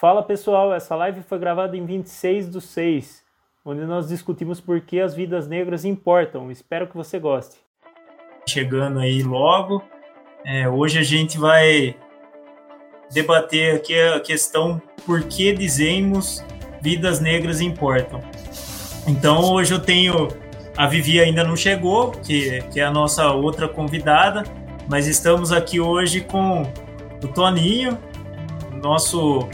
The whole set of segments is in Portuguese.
Fala pessoal, essa live foi gravada em 26 do 6, onde nós discutimos por que as vidas negras importam. Espero que você goste. Chegando aí logo, é, hoje a gente vai debater aqui a questão por que dizemos vidas negras importam. Então hoje eu tenho a Vivi ainda não chegou, que, que é a nossa outra convidada, mas estamos aqui hoje com o Toninho, nosso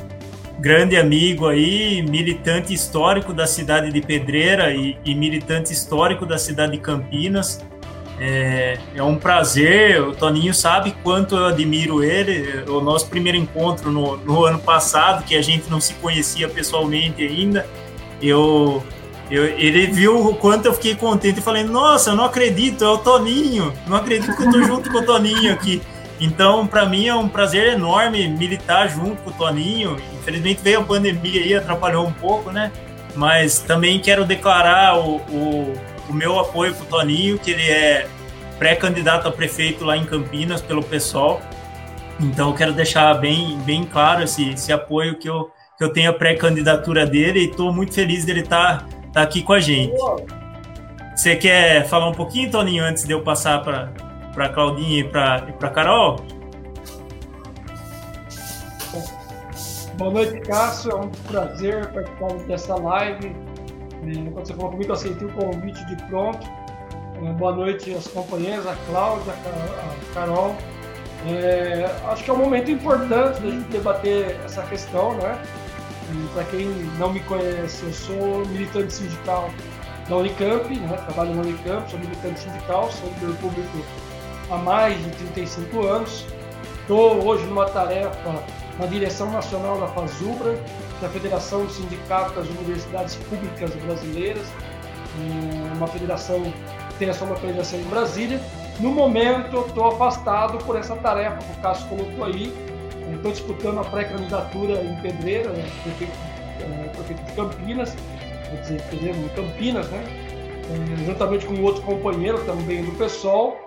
grande amigo aí, militante histórico da cidade de Pedreira e, e militante histórico da cidade de Campinas. É, é, um prazer, o Toninho sabe quanto eu admiro ele. O nosso primeiro encontro no, no ano passado, que a gente não se conhecia pessoalmente ainda, eu, eu, ele viu o quanto eu fiquei contente e falei: Nossa, eu não acredito, é o Toninho, não acredito que eu tô junto com o Toninho aqui. Então, para mim é um prazer enorme militar junto com o Toninho. Infelizmente veio a pandemia aí, atrapalhou um pouco, né? Mas também quero declarar o, o, o meu apoio para o Toninho, que ele é pré-candidato a prefeito lá em Campinas pelo PSOL. Então, quero deixar bem, bem claro esse, esse apoio que eu, que eu tenho a pré-candidatura dele e estou muito feliz dele estar tá, tá aqui com a gente. Você quer falar um pouquinho, Toninho, antes de eu passar para para Claudinha e para Carol. Boa noite, Cássio. É um prazer participar dessa live. É, quando você falou comigo, eu aceitei o convite de pronto. É, boa noite às companheiras, a Cláudia, a Carol. É, acho que é um momento importante da gente debater essa questão, né? Para quem não me conhece, eu sou militante sindical da Unicamp, né? trabalho na Unicamp, sou militante sindical, sou do público há mais de 35 anos. Estou hoje numa tarefa na direção nacional da FASUBRA, da Federação dos Sindicatos das Universidades Públicas Brasileiras, uma federação que tem a sua localização em Brasília. No momento, estou afastado por essa tarefa que o Cássio colocou aí. Estou disputando a pré-candidatura em Pedreira, né, prefeito, é, de Campinas, quer dizer, Pedreira, Campinas, né? É, juntamente com outro companheiro também do PSOL.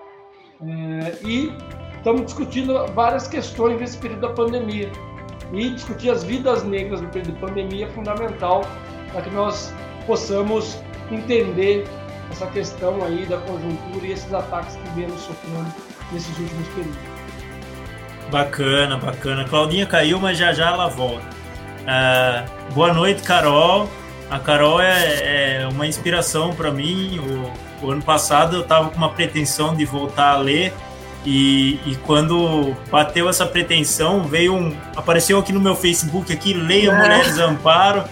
É, e estamos discutindo várias questões nesse período da pandemia. E discutir as vidas negras no período de pandemia é fundamental para que nós possamos entender essa questão aí da conjuntura e esses ataques que viemos sofrendo nesses últimos períodos. Bacana, bacana. Claudinha caiu, mas já já ela volta. Uh, boa noite, Carol. A Carol é, é uma inspiração para mim. O, o ano passado eu estava com uma pretensão de voltar a ler e, e, quando bateu essa pretensão, veio um. Apareceu aqui no meu Facebook aqui, Leia é. Mulheres Amparo.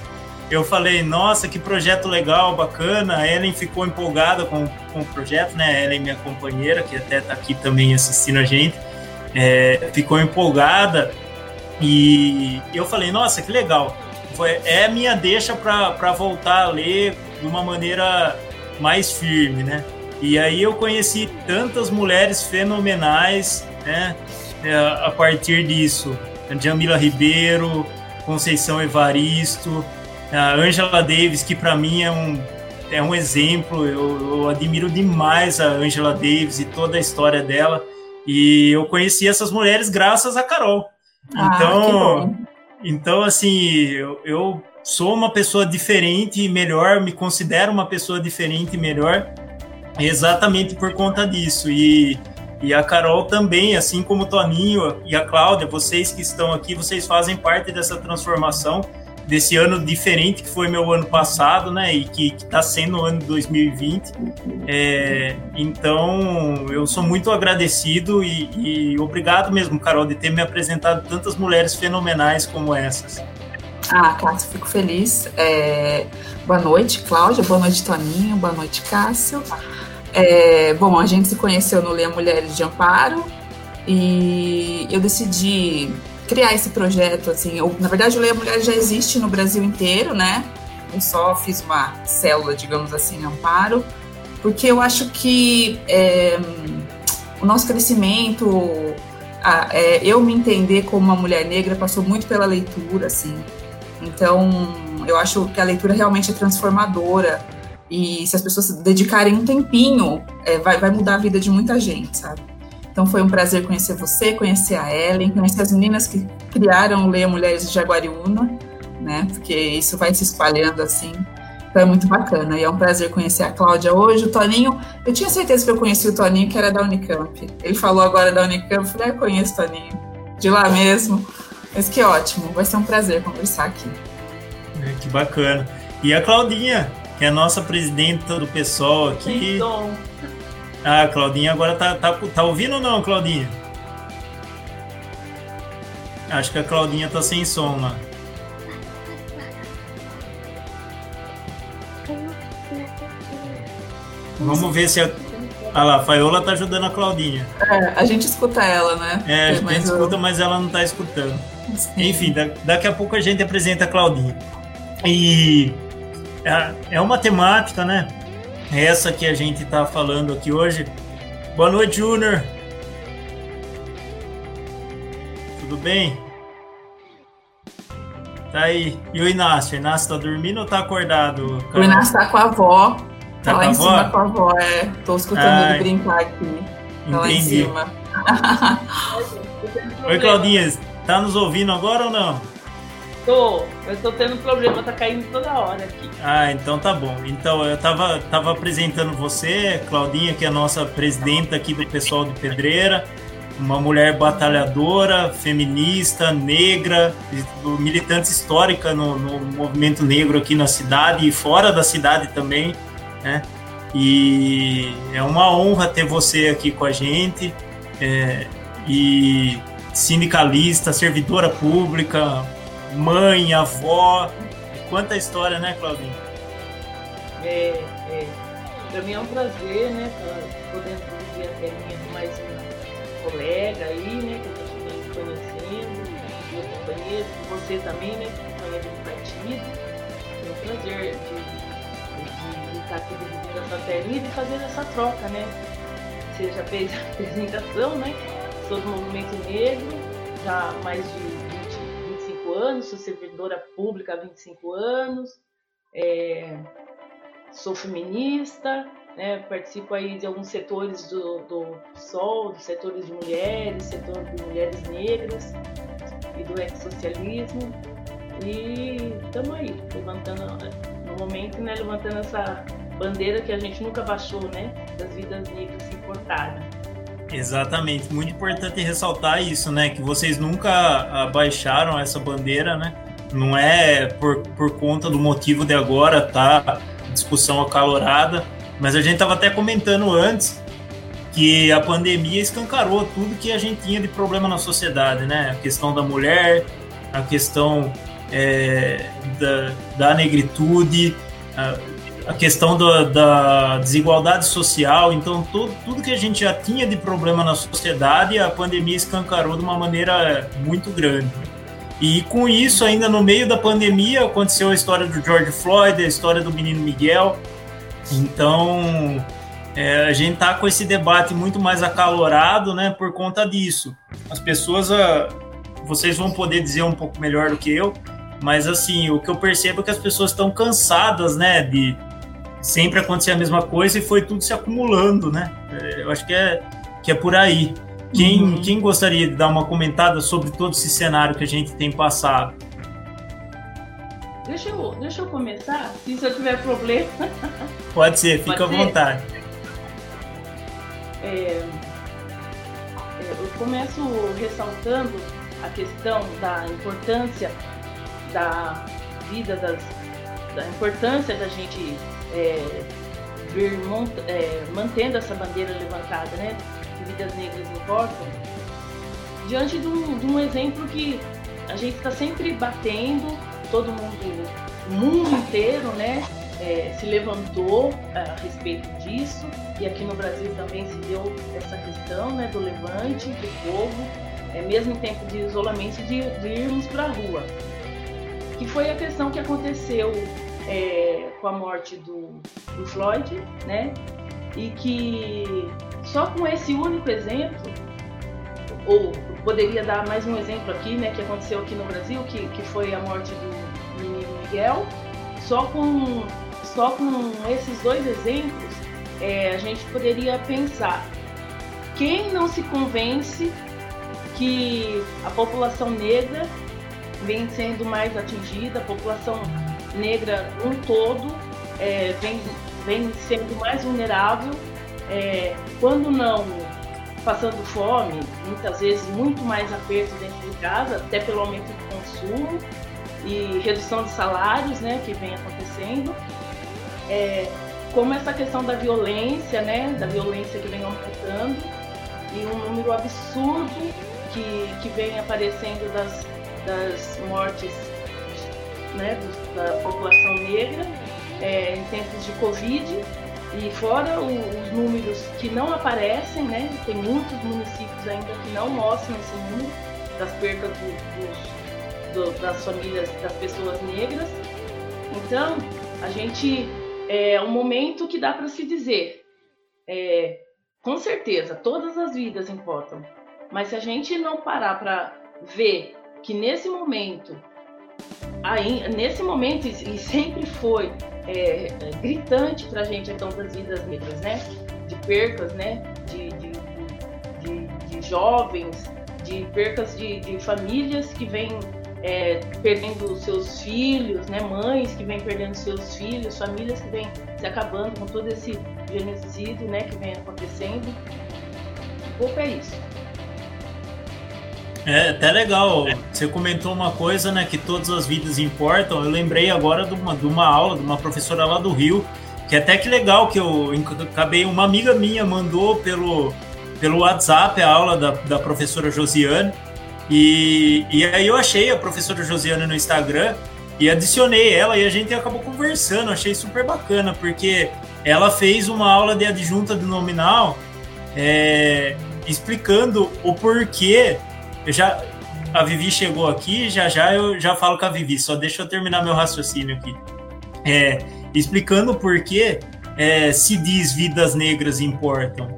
Eu falei, nossa, que projeto legal, bacana. A Ellen ficou empolgada com, com o projeto, né? A Ellen, minha companheira, que até está aqui também assistindo a gente, é, ficou empolgada. E eu falei, nossa, que legal. Foi, é minha deixa para voltar a ler de uma maneira mais firme, né? E aí eu conheci tantas mulheres fenomenais, né? É, a partir disso, Jamila Ribeiro, Conceição Evaristo, a Angela Davis, que para mim é um é um exemplo. Eu, eu admiro demais a Angela Davis e toda a história dela. E eu conheci essas mulheres graças a Carol. Ah, então, então assim, eu, eu sou uma pessoa diferente e melhor, me considero uma pessoa diferente e melhor exatamente por conta disso. E, e a Carol também, assim como o Toninho e a Cláudia, vocês que estão aqui, vocês fazem parte dessa transformação, desse ano diferente que foi meu ano passado, né? E que está sendo o ano de 2020. É, então, eu sou muito agradecido e, e obrigado mesmo, Carol, de ter me apresentado tantas mulheres fenomenais como essas. Ah, Cássio, fico feliz. É... Boa noite, Cláudia. Boa noite, Toninho. Boa noite, Cássio. É... Bom, a gente se conheceu no Leia Mulheres de Amparo e eu decidi criar esse projeto. Assim, eu, na verdade, o Leia Mulheres já existe no Brasil inteiro, né? Eu só fiz uma célula, digamos assim, Amparo, porque eu acho que é, o nosso crescimento, é, eu me entender como uma mulher negra passou muito pela leitura, assim. Então, eu acho que a leitura realmente é transformadora. E se as pessoas dedicarem um tempinho, é, vai, vai mudar a vida de muita gente, sabe? Então foi um prazer conhecer você, conhecer a Ellen, conhecer as meninas que criaram o Leia Mulheres de Jaguariúna, né? Porque isso vai se espalhando assim. Então é muito bacana. E é um prazer conhecer a Cláudia hoje. O Toninho, eu tinha certeza que eu conhecia o Toninho, que era da Unicamp. Ele falou agora da Unicamp, eu falei, ah, conheço o Toninho. De lá mesmo. Mas que ótimo, vai ser um prazer conversar aqui. É, que bacana. E a Claudinha, que é a nossa presidenta do pessoal aqui. Ah, a Claudinha agora tá, tá, tá ouvindo ou não, Claudinha? Acho que a Claudinha tá sem som lá. Vamos ver se a. Ah lá, a Faiola tá ajudando a Claudinha. É, a gente escuta ela, né? É, a gente mas escuta, eu... mas ela não tá escutando. Sim. Enfim, daqui a pouco a gente apresenta a Claudinha. E é, é uma temática, né? Essa que a gente tá falando aqui hoje. Boa noite, Júnior. Tudo bem? Tá aí. E o Inácio? O Inácio tá dormindo ou tá acordado? Cara? O Inácio tá com a avó. Tá, tá lá em avó? cima com a avó, é. Tô escutando Ai. ele brincar aqui. Tá lá em cima. Oi, Claudinha. Tá nos ouvindo agora ou não? Tô. Eu tô tendo problema, tá caindo toda hora aqui. Ah, então tá bom. Então, eu tava, tava apresentando você, Claudinha, que é a nossa presidenta aqui do pessoal de Pedreira uma mulher batalhadora, feminista, negra, militante histórica no, no, movimento negro aqui na cidade e fora da cidade também, né? E é uma honra ter você aqui com a gente, é, e sindicalista, servidora pública, mãe, avó, quanta história, né, Claudinha? É, é, para mim é um prazer, né, poder dividir até minha mais colega aí, né, que a gente vem conhecendo, eu conheço, você também, né, que conhece do partido. É um prazer de, de, estar aqui dividindo essa telinha e fazer essa troca, né. Você já fez a apresentação, né, sou do movimento negro, já há mais de 20, 25 anos, sou servidora pública há 25 anos, é, sou feminista, né, participo aí de alguns setores do, do PSOL, dos setores de mulheres, setor de mulheres negras e do ex-socialismo. E estamos aí, levantando, no momento, né, levantando essa bandeira que a gente nunca baixou, né, das vidas negras se importarem. Exatamente, muito importante ressaltar isso, né, que vocês nunca abaixaram essa bandeira, né, não é por, por conta do motivo de agora tá? Discussão acalorada, mas a gente estava até comentando antes que a pandemia escancarou tudo que a gente tinha de problema na sociedade, né? A questão da mulher, a questão é, da, da negritude, a, a questão da, da, desigualdade social. Então, tudo, tudo que a gente já tinha de problema na sociedade, a pandemia escancarou de uma maneira muito grande. E com isso, ainda no meio da pandemia, aconteceu a história do George Floyd, a história do menino Miguel, então, é, a gente tá com esse debate muito mais acalorado, né, por conta disso. As pessoas, ah, vocês vão poder dizer um pouco melhor do que eu, mas assim, o que eu percebo é que as pessoas estão cansadas, né, de sempre acontecer a mesma coisa e foi tudo se acumulando, né? É, eu acho que é, que é por aí. Quem, uhum. quem gostaria de dar uma comentada sobre todo esse cenário que a gente tem passado? Deixa eu, deixa eu começar, se eu tiver problema. Pode ser, fica Pode à vontade. É, é, eu começo ressaltando a questão da importância da vida das da importância da gente é, vir monta, é, mantendo essa bandeira levantada, né? Vidas negras importam. Diante de um, de um exemplo que a gente está sempre batendo todo mundo, o mundo inteiro, né, é, se levantou a respeito disso e aqui no Brasil também se deu essa questão, né, do levante do povo, é, mesmo em tempo de isolamento, de, de irmos para a rua, que foi a questão que aconteceu é, com a morte do, do Floyd, né, e que só com esse único exemplo ou poderia dar mais um exemplo aqui, né, que aconteceu aqui no Brasil, que, que foi a morte do menino Miguel. Só com, só com esses dois exemplos, é, a gente poderia pensar quem não se convence que a população negra vem sendo mais atingida, a população negra um todo é, vem, vem sendo mais vulnerável, é, quando não passando fome, muitas vezes muito mais aperto dentro de casa, até pelo aumento do consumo e redução de salários, né, que vem acontecendo. É, como essa questão da violência, né, da violência que vem aumentando e um número absurdo que, que vem aparecendo das, das mortes né, da população negra é, em tempos de Covid e fora o, os números que não aparecem, né, tem muitos municípios ainda que não mostram esse número das perdas do, do, das famílias, das pessoas negras. Então, a gente é um momento que dá para se dizer, é, com certeza, todas as vidas importam, mas se a gente não parar para ver que nesse momento, aí, nesse momento e sempre foi é, gritante para a gente a questão das vidas negras, né? De percas, né? De, de, de, de jovens, de percas de, de famílias que vêm é, perdendo seus filhos, né, mães que vêm perdendo seus filhos, famílias que vêm se acabando com todo esse genocídio né, que vem acontecendo. Um pouco é isso. É até legal. Você comentou uma coisa, né? Que todas as vidas importam. Eu lembrei agora de uma, de uma aula de uma professora lá do Rio, que até que legal que eu acabei. Uma amiga minha mandou pelo, pelo WhatsApp a aula da, da professora Josiane. E, e aí eu achei a professora Josiane no Instagram e adicionei ela e a gente acabou conversando. Achei super bacana, porque ela fez uma aula de adjunta de nominal é, explicando o porquê. Eu já, a Vivi chegou aqui, já já eu já falo com a Vivi, só deixa eu terminar meu raciocínio aqui. É, explicando o porquê é, se diz vidas negras importam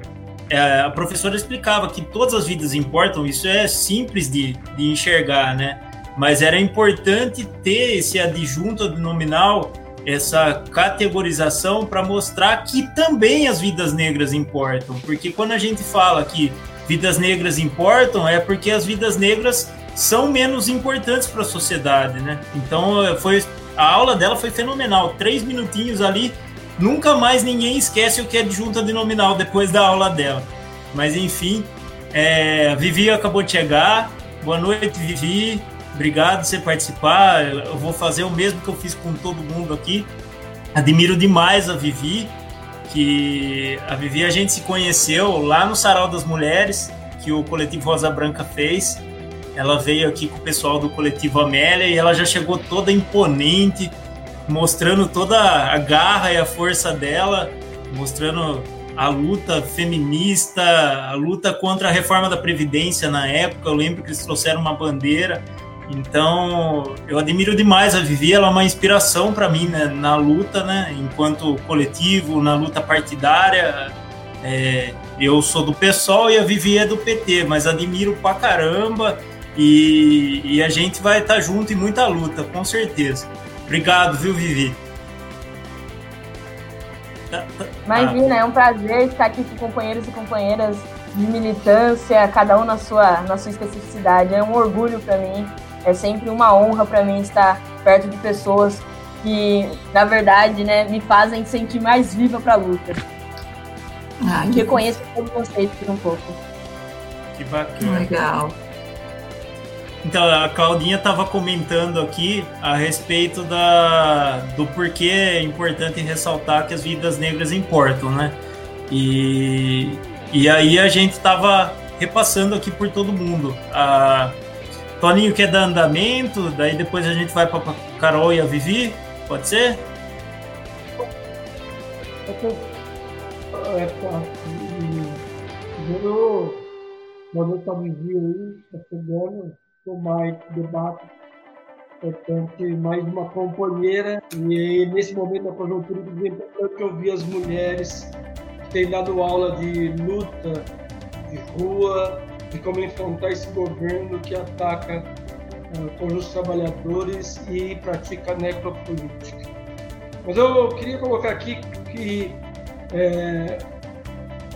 é, a professora explicava que todas as vidas importam, isso é simples de, de enxergar, né? Mas era importante ter esse adjunto nominal, essa categorização para mostrar que também as vidas negras importam. Porque quando a gente fala que vidas negras importam, é porque as vidas negras são menos importantes para a sociedade, né? Então foi a aula dela foi fenomenal, três minutinhos ali Nunca mais ninguém esquece o que é de junta de nominal depois da aula dela. Mas enfim, é, Vivi acabou de chegar. Boa noite, Vivi. Obrigado por você participar. Eu vou fazer o mesmo que eu fiz com todo mundo aqui. Admiro demais a Vivi, que a Vivi a gente se conheceu lá no Sarau das Mulheres, que o coletivo Rosa Branca fez. Ela veio aqui com o pessoal do coletivo Amélia e ela já chegou toda imponente, mostrando toda a garra e a força dela, mostrando a luta feminista, a luta contra a reforma da Previdência na época. Eu lembro que eles trouxeram uma bandeira. Então, eu admiro demais a Vivi, ela é uma inspiração para mim né, na luta, né, enquanto coletivo, na luta partidária. É, eu sou do PSOL e a Vivi é do PT, mas admiro pra caramba e, e a gente vai estar tá junto em muita luta, com certeza. Obrigado, viu, Vivi? Tá, tá. Imagina, é um prazer estar aqui com companheiros e companheiras de militância, cada um na sua, na sua especificidade. É um orgulho para mim, é sempre uma honra para mim estar perto de pessoas que, na verdade, né, me fazem sentir mais viva para a luta. Ah, que reconheço todos vocês por um pouco. Que bacana. Legal. Então, a Claudinha estava comentando aqui a respeito da, do porquê é importante ressaltar que as vidas negras importam, né? E, e aí a gente estava repassando aqui por todo mundo. A Toninho quer dar andamento, daí depois a gente vai para Carol e a Vivi, pode ser? Primeiro, boa noite a Vivi aí, tá chegando tomar esse debate. Portanto, mais uma companheira, e nesse momento da conjuntura, é importante ouvir as mulheres que têm dado aula de luta, de rua, de como enfrentar esse governo que ataca uh, conjuntos trabalhadores e pratica necropolítica. Mas eu queria colocar aqui que é,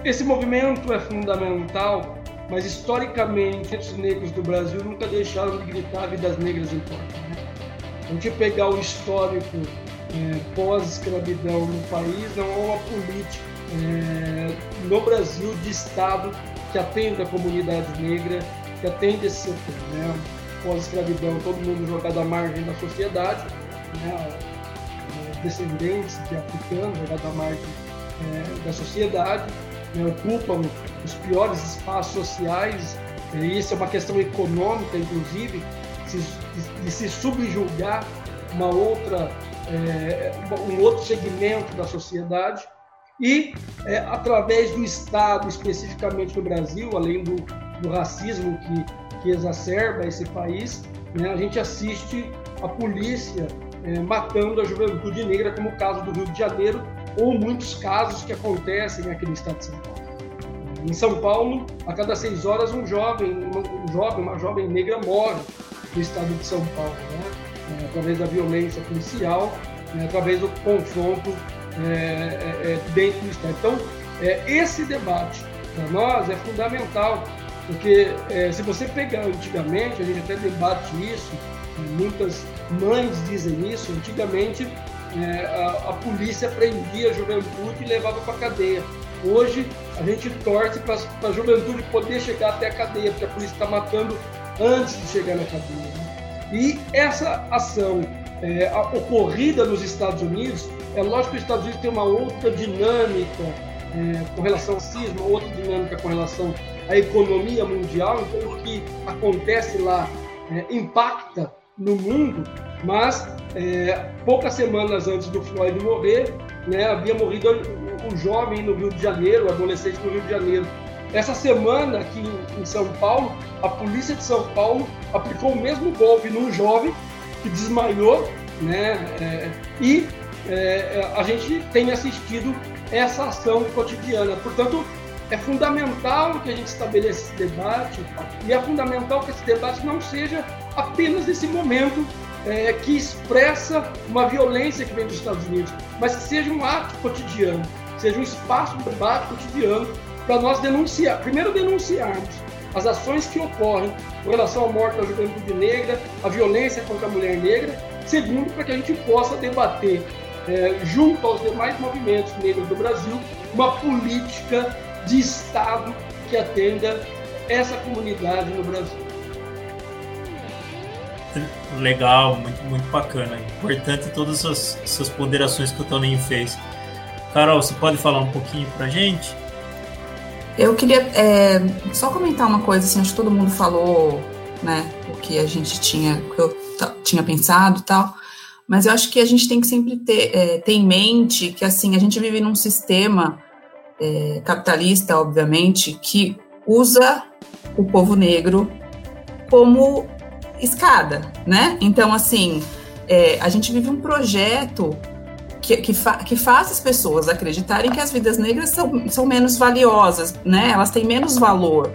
esse movimento é fundamental mas historicamente os negros do Brasil nunca deixaram de gritar vidas negras importam. Né? A gente pegar o histórico é, pós-escravidão no país, não há uma política é, no Brasil de Estado que atenda a comunidade negra, que atende esse setor. Né? Pós-escravidão, todo mundo jogado à margem da sociedade, né? descendentes de africanos jogados à margem é, da sociedade, né? ocupam os piores espaços sociais, e isso é uma questão econômica, inclusive, de se subjugar uma outra, é, um outro segmento da sociedade e é, através do Estado, especificamente no Brasil, além do, do racismo que, que exacerba esse país, né, a gente assiste a polícia é, matando a juventude negra, como o caso do Rio de Janeiro, ou muitos casos que acontecem aqui no estado de São Paulo. Em São Paulo, a cada seis horas, um jovem, um jovem uma jovem negra morre no estado de São Paulo, né? é, através da violência policial, né? através do confronto é, é, é dentro do estado. Então, é, esse debate para nós é fundamental, porque se você pegar antigamente, a gente até debate isso, muitas mães dizem isso, antigamente a, a polícia prendia a juventude e levava para a cadeia. Hoje a gente torce para a juventude poder chegar até a cadeia, porque a polícia está matando antes de chegar na cadeia. Né? E essa ação é, ocorrida nos Estados Unidos, é lógico que os Estados Unidos tem uma outra dinâmica é, com relação ao cisma, outra dinâmica com relação à economia mundial, então o que acontece lá é, impacta no mundo, mas é, poucas semanas antes do Floyd morrer, né, havia morrido um jovem no Rio de Janeiro, um adolescente no Rio de Janeiro. Essa semana aqui em São Paulo, a polícia de São Paulo aplicou o mesmo golpe num jovem que desmaiou, né? É, e é, a gente tem assistido essa ação cotidiana. Portanto, é fundamental que a gente estabeleça esse debate e é fundamental que esse debate não seja apenas nesse momento é, que expressa uma violência que vem dos Estados Unidos, mas que seja um ato cotidiano, seja um espaço de debate cotidiano para nós denunciar, primeiro denunciarmos as ações que ocorrem com relação à morte da juventude negra, a violência contra a mulher negra, segundo, para que a gente possa debater, é, junto aos demais movimentos negros do Brasil, uma política de Estado que atenda essa comunidade no Brasil legal, muito, muito bacana. Importante todas as essas ponderações que o Toninho fez. Carol, você pode falar um pouquinho pra gente? Eu queria é, só comentar uma coisa, assim, acho que todo mundo falou, né, o que a gente tinha, que eu tinha pensado e tal, mas eu acho que a gente tem que sempre ter, é, ter em mente que, assim, a gente vive num sistema é, capitalista, obviamente, que usa o povo negro como escada, né? Então, assim, é, a gente vive um projeto que, que, fa que, faz as pessoas acreditarem que as vidas negras são, são menos valiosas, né? Elas têm menos valor,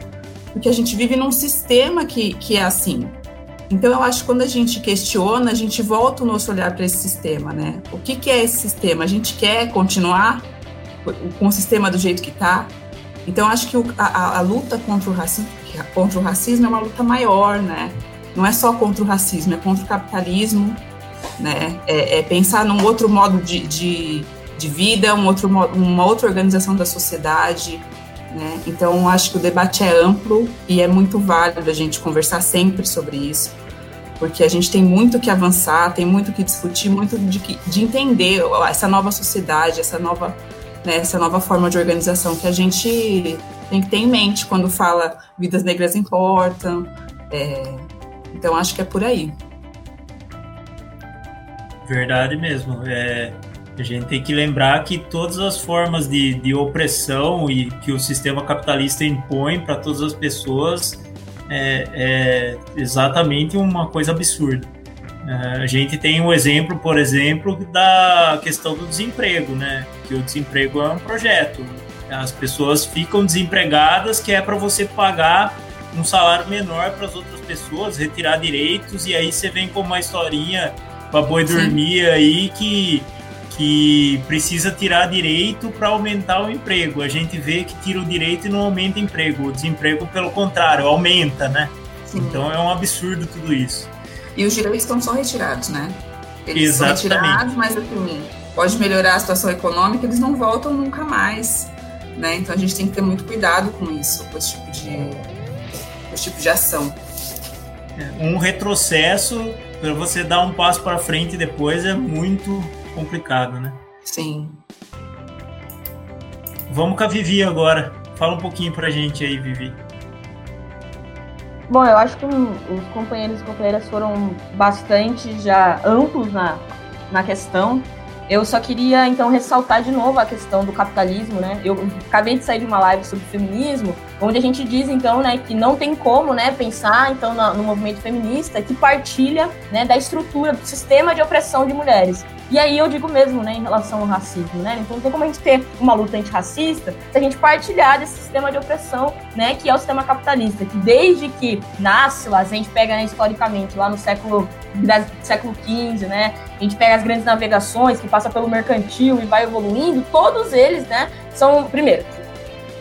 porque a gente vive num sistema que, que é assim. Então, eu acho que quando a gente questiona, a gente volta o nosso olhar para esse sistema, né? O que, que é esse sistema? A gente quer continuar com o sistema do jeito que está? Então, acho que o, a, a, luta contra o racismo, contra o racismo é uma luta maior, né? não é só contra o racismo, é contra o capitalismo, né? É, é pensar num outro modo de, de, de vida, um outro, uma outra organização da sociedade, né? Então, acho que o debate é amplo e é muito válido a gente conversar sempre sobre isso, porque a gente tem muito que avançar, tem muito que discutir, muito de, de entender essa nova sociedade, essa nova, né, essa nova forma de organização que a gente tem que ter em mente quando fala vidas negras importam, é, então acho que é por aí. Verdade mesmo. É, a gente tem que lembrar que todas as formas de, de opressão e que o sistema capitalista impõe para todas as pessoas é, é, exatamente uma coisa absurda. É, a gente tem um exemplo, por exemplo, da questão do desemprego, né? Que o desemprego é um projeto. As pessoas ficam desempregadas, que é para você pagar um salário menor para as outras pessoas, retirar direitos, e aí você vem com uma historinha para boi dormir aí que, que precisa tirar direito para aumentar o emprego. A gente vê que tira o direito e não aumenta o emprego. O desemprego, pelo contrário, aumenta, né? Sim. Então é um absurdo tudo isso. E os direitos estão só retirados, né? Eles Exatamente. são retirados, mas assim, pode melhorar a situação econômica, eles não voltam nunca mais. Né? Então a gente tem que ter muito cuidado com isso, com esse tipo de, esse tipo de ação. É, um retrocesso para você dar um passo para frente depois é muito complicado, né? Sim. Vamos com a Vivi agora. Fala um pouquinho pra gente aí, Vivi. Bom, eu acho que os companheiros e companheiras foram bastante já amplos na, na questão. Eu só queria, então, ressaltar de novo a questão do capitalismo, né? Eu acabei de sair de uma live sobre feminismo, onde a gente diz, então, né, que não tem como, né, pensar, então, no, no movimento feminista que partilha, né, da estrutura, do sistema de opressão de mulheres. E aí eu digo mesmo, né, em relação ao racismo, né? Então não tem como a gente ter uma luta antirracista se a gente partilhar desse sistema de opressão, né, que é o sistema capitalista, que desde que nasce lá, a gente pega né, historicamente lá no século século XV, né? A gente pega as grandes navegações que passa pelo mercantil e vai evoluindo, todos eles, né, são primeiro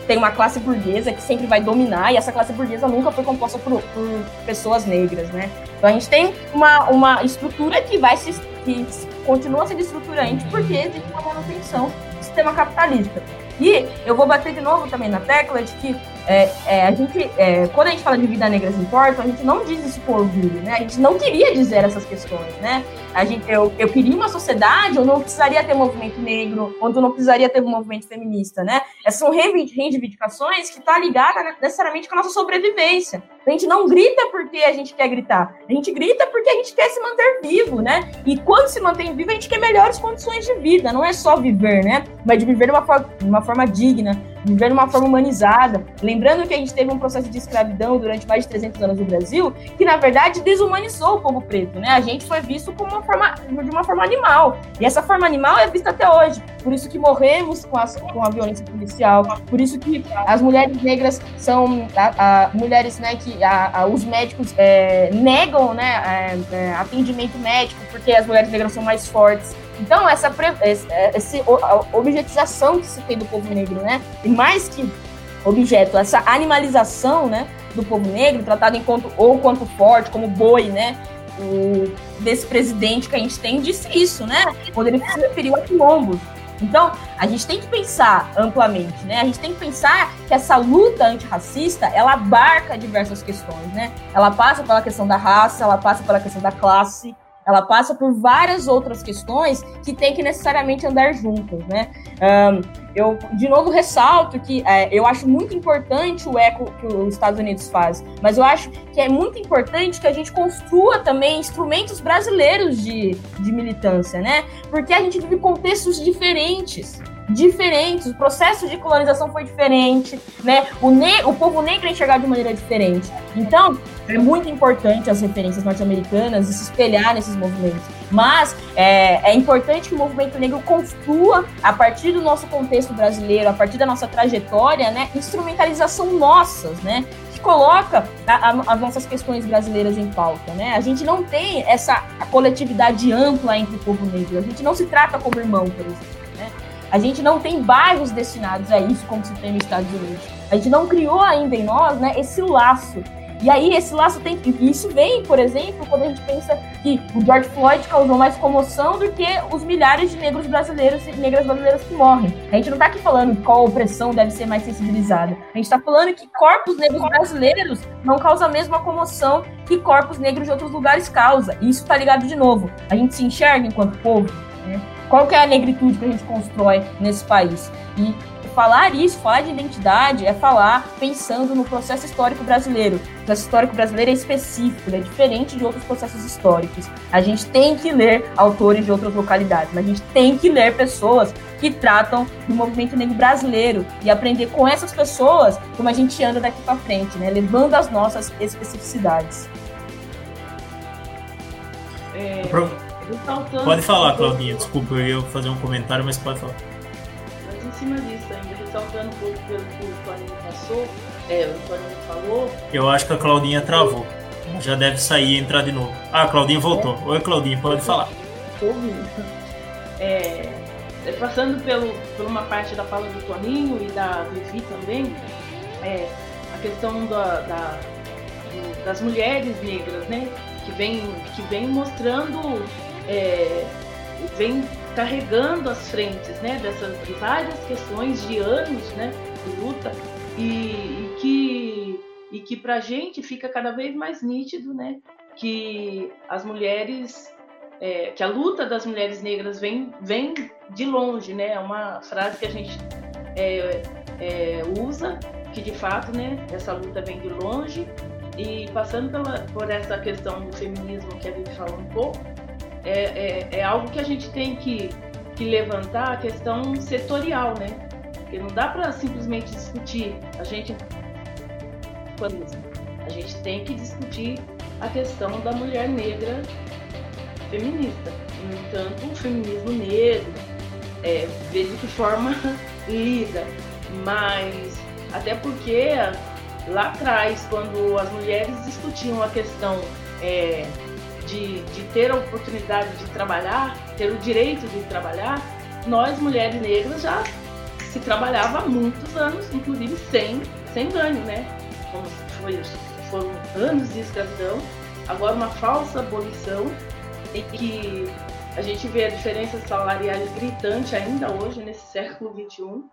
tem uma classe burguesa que sempre vai dominar, e essa classe burguesa nunca foi composta por, por pessoas negras, né? Então a gente tem uma, uma estrutura que vai se que continua sendo estruturante porque existe uma manutenção do sistema capitalista. E eu vou bater de novo também na tecla de que é, é, a gente, é, quando a gente fala de vida negras importa, a gente não diz isso por orgulho, né? A gente não queria dizer essas questões, né? A gente, eu, eu queria uma sociedade onde não precisaria ter movimento negro, onde não precisaria ter um movimento feminista, né? Essas são reivindicações que estão tá ligadas necessariamente com a nossa sobrevivência. A gente não grita porque a gente quer gritar, a gente grita porque a gente quer se manter vivo, né? E quando se mantém vivo, a gente quer melhores condições de vida, não é só viver, né? Mas de viver de uma, forma, de uma forma digna, viver de uma forma humanizada. Lembrando que a gente teve um processo de escravidão durante mais de 300 anos no Brasil, que na verdade desumanizou o povo preto, né? A gente foi visto como uma forma, de uma forma animal. E essa forma animal é vista até hoje. Por isso que morremos com, as, com a violência policial, por isso que as mulheres negras são a, a, mulheres né, que a, os médicos é, negam né, é, é, atendimento médico, porque as mulheres negras são mais fortes. Então, essa, essa objetização que se tem do povo negro, né? E mais que objeto, essa animalização, né? Do povo negro, tratado enquanto, ou quanto forte, como boi, né? O, desse presidente que a gente tem disse isso, né? Quando ele se referiu a quilombos. Então, a gente tem que pensar amplamente, né? A gente tem que pensar que essa luta antirracista, ela abarca diversas questões, né? Ela passa pela questão da raça, ela passa pela questão da classe, ela passa por várias outras questões que tem que necessariamente andar juntas, né? Um, eu, de novo, ressalto que é, eu acho muito importante o eco que os Estados Unidos faz, mas eu acho que é muito importante que a gente construa também instrumentos brasileiros de, de militância, né? Porque a gente vive contextos diferentes diferentes, o processo de colonização foi diferente, né? O, ne o povo negro é enxergado de maneira diferente. Então, é muito importante as referências norte-americanas se espelhar nesses movimentos. Mas é, é, importante que o movimento negro construa, a partir do nosso contexto brasileiro, a partir da nossa trajetória, né, instrumentalização nossas, né? Que coloca a, a, as nossas questões brasileiras em pauta, né? A gente não tem essa coletividade ampla entre o povo negro. A gente não se trata como irmão, por exemplo. A gente não tem bairros destinados a isso, como se tem nos Estados Unidos. A gente não criou ainda em nós né, esse laço. E aí esse laço tem. Isso vem, por exemplo, quando a gente pensa que o George Floyd causou mais comoção do que os milhares de negros brasileiros e negras brasileiras que morrem. A gente não está aqui falando qual opressão deve ser mais sensibilizada. A gente está falando que corpos negros brasileiros não causam a mesma comoção que corpos negros de outros lugares causam. E isso está ligado de novo. A gente se enxerga enquanto povo. Né? Qual que é a negritude que a gente constrói nesse país? E falar isso, falar de identidade, é falar pensando no processo histórico brasileiro. O processo histórico brasileiro é específico, é diferente de outros processos históricos. A gente tem que ler autores de outras localidades, mas a gente tem que ler pessoas que tratam do movimento negro brasileiro e aprender com essas pessoas como a gente anda daqui para frente, né? levando as nossas especificidades. É... Pode falar, Claudinha. Desculpa, eu ia fazer um comentário, mas pode falar. Mas em cima disso ainda, ressaltando um pouco pelo que o Toninho passou, é, o Toninho falou. Eu acho que a Claudinha travou. Já deve sair e entrar de novo. Ah, a Claudinha voltou. É. Oi, Claudinha, pode falar. Tô ouvindo. É, é, passando pelo, por uma parte da fala do Toninho e da Vivi também, é, a questão da, da do, das mulheres negras, né? Que vem, que vem mostrando, é, vem carregando as frentes, né? Dessas várias questões de anos, né? De luta e, e que e que para gente fica cada vez mais nítido, né? Que as mulheres é, que a luta das mulheres negras vem, vem de longe, né? É uma frase que a gente é, é, usa, que de fato, né? Essa luta vem de longe e passando pela, por essa questão do feminismo que a gente falou um pouco, é, é, é, algo que a gente tem que, que levantar a questão setorial, né? Porque não dá para simplesmente discutir. A gente a gente tem que discutir a questão da mulher negra feminista. No entanto, o feminismo negro, é, vê de que forma lida, mas até porque lá atrás, quando as mulheres discutiam a questão é, de, de ter a oportunidade de trabalhar, ter o direito de trabalhar, nós mulheres negras já se trabalhava há muitos anos, inclusive sem, sem ganho, né? Como foi, foram anos de escravidão, agora uma falsa abolição em que a gente vê a diferença salarial gritante ainda hoje, nesse século XXI.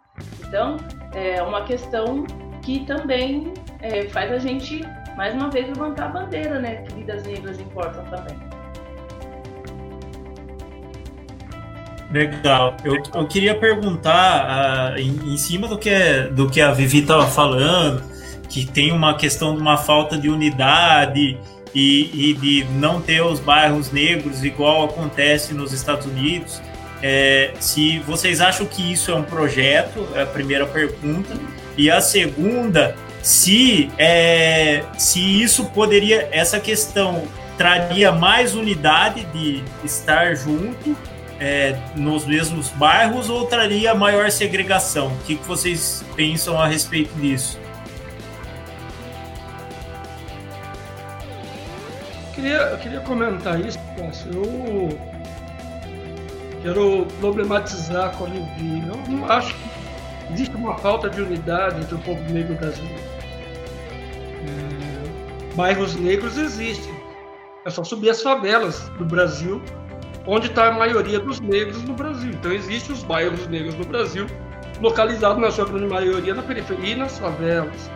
Então, é uma questão que também é, faz a gente, mais uma vez, levantar a bandeira, né? Que vidas negras importam também. Legal. Eu, eu queria perguntar, uh, em, em, cima do que, do que a Vivi estava falando, que tem uma questão de uma falta de unidade e, e de não ter os bairros negros igual acontece nos Estados Unidos. É, se vocês acham que isso é um projeto, é a primeira pergunta. E a segunda, se, é, se isso poderia, essa questão traria mais unidade de estar junto é, nos mesmos bairros ou traria maior segregação? O que, que vocês pensam a respeito disso? queria, eu queria comentar isso, Cássio. Eu quero problematizar a Livi. Eu não acho que existe uma falta de unidade entre o povo negro brasileiro. Bairros negros existem. É só subir as favelas do Brasil, onde está a maioria dos negros no Brasil. Então existem os bairros negros no Brasil, localizados na sua grande maioria na periferia e nas favelas.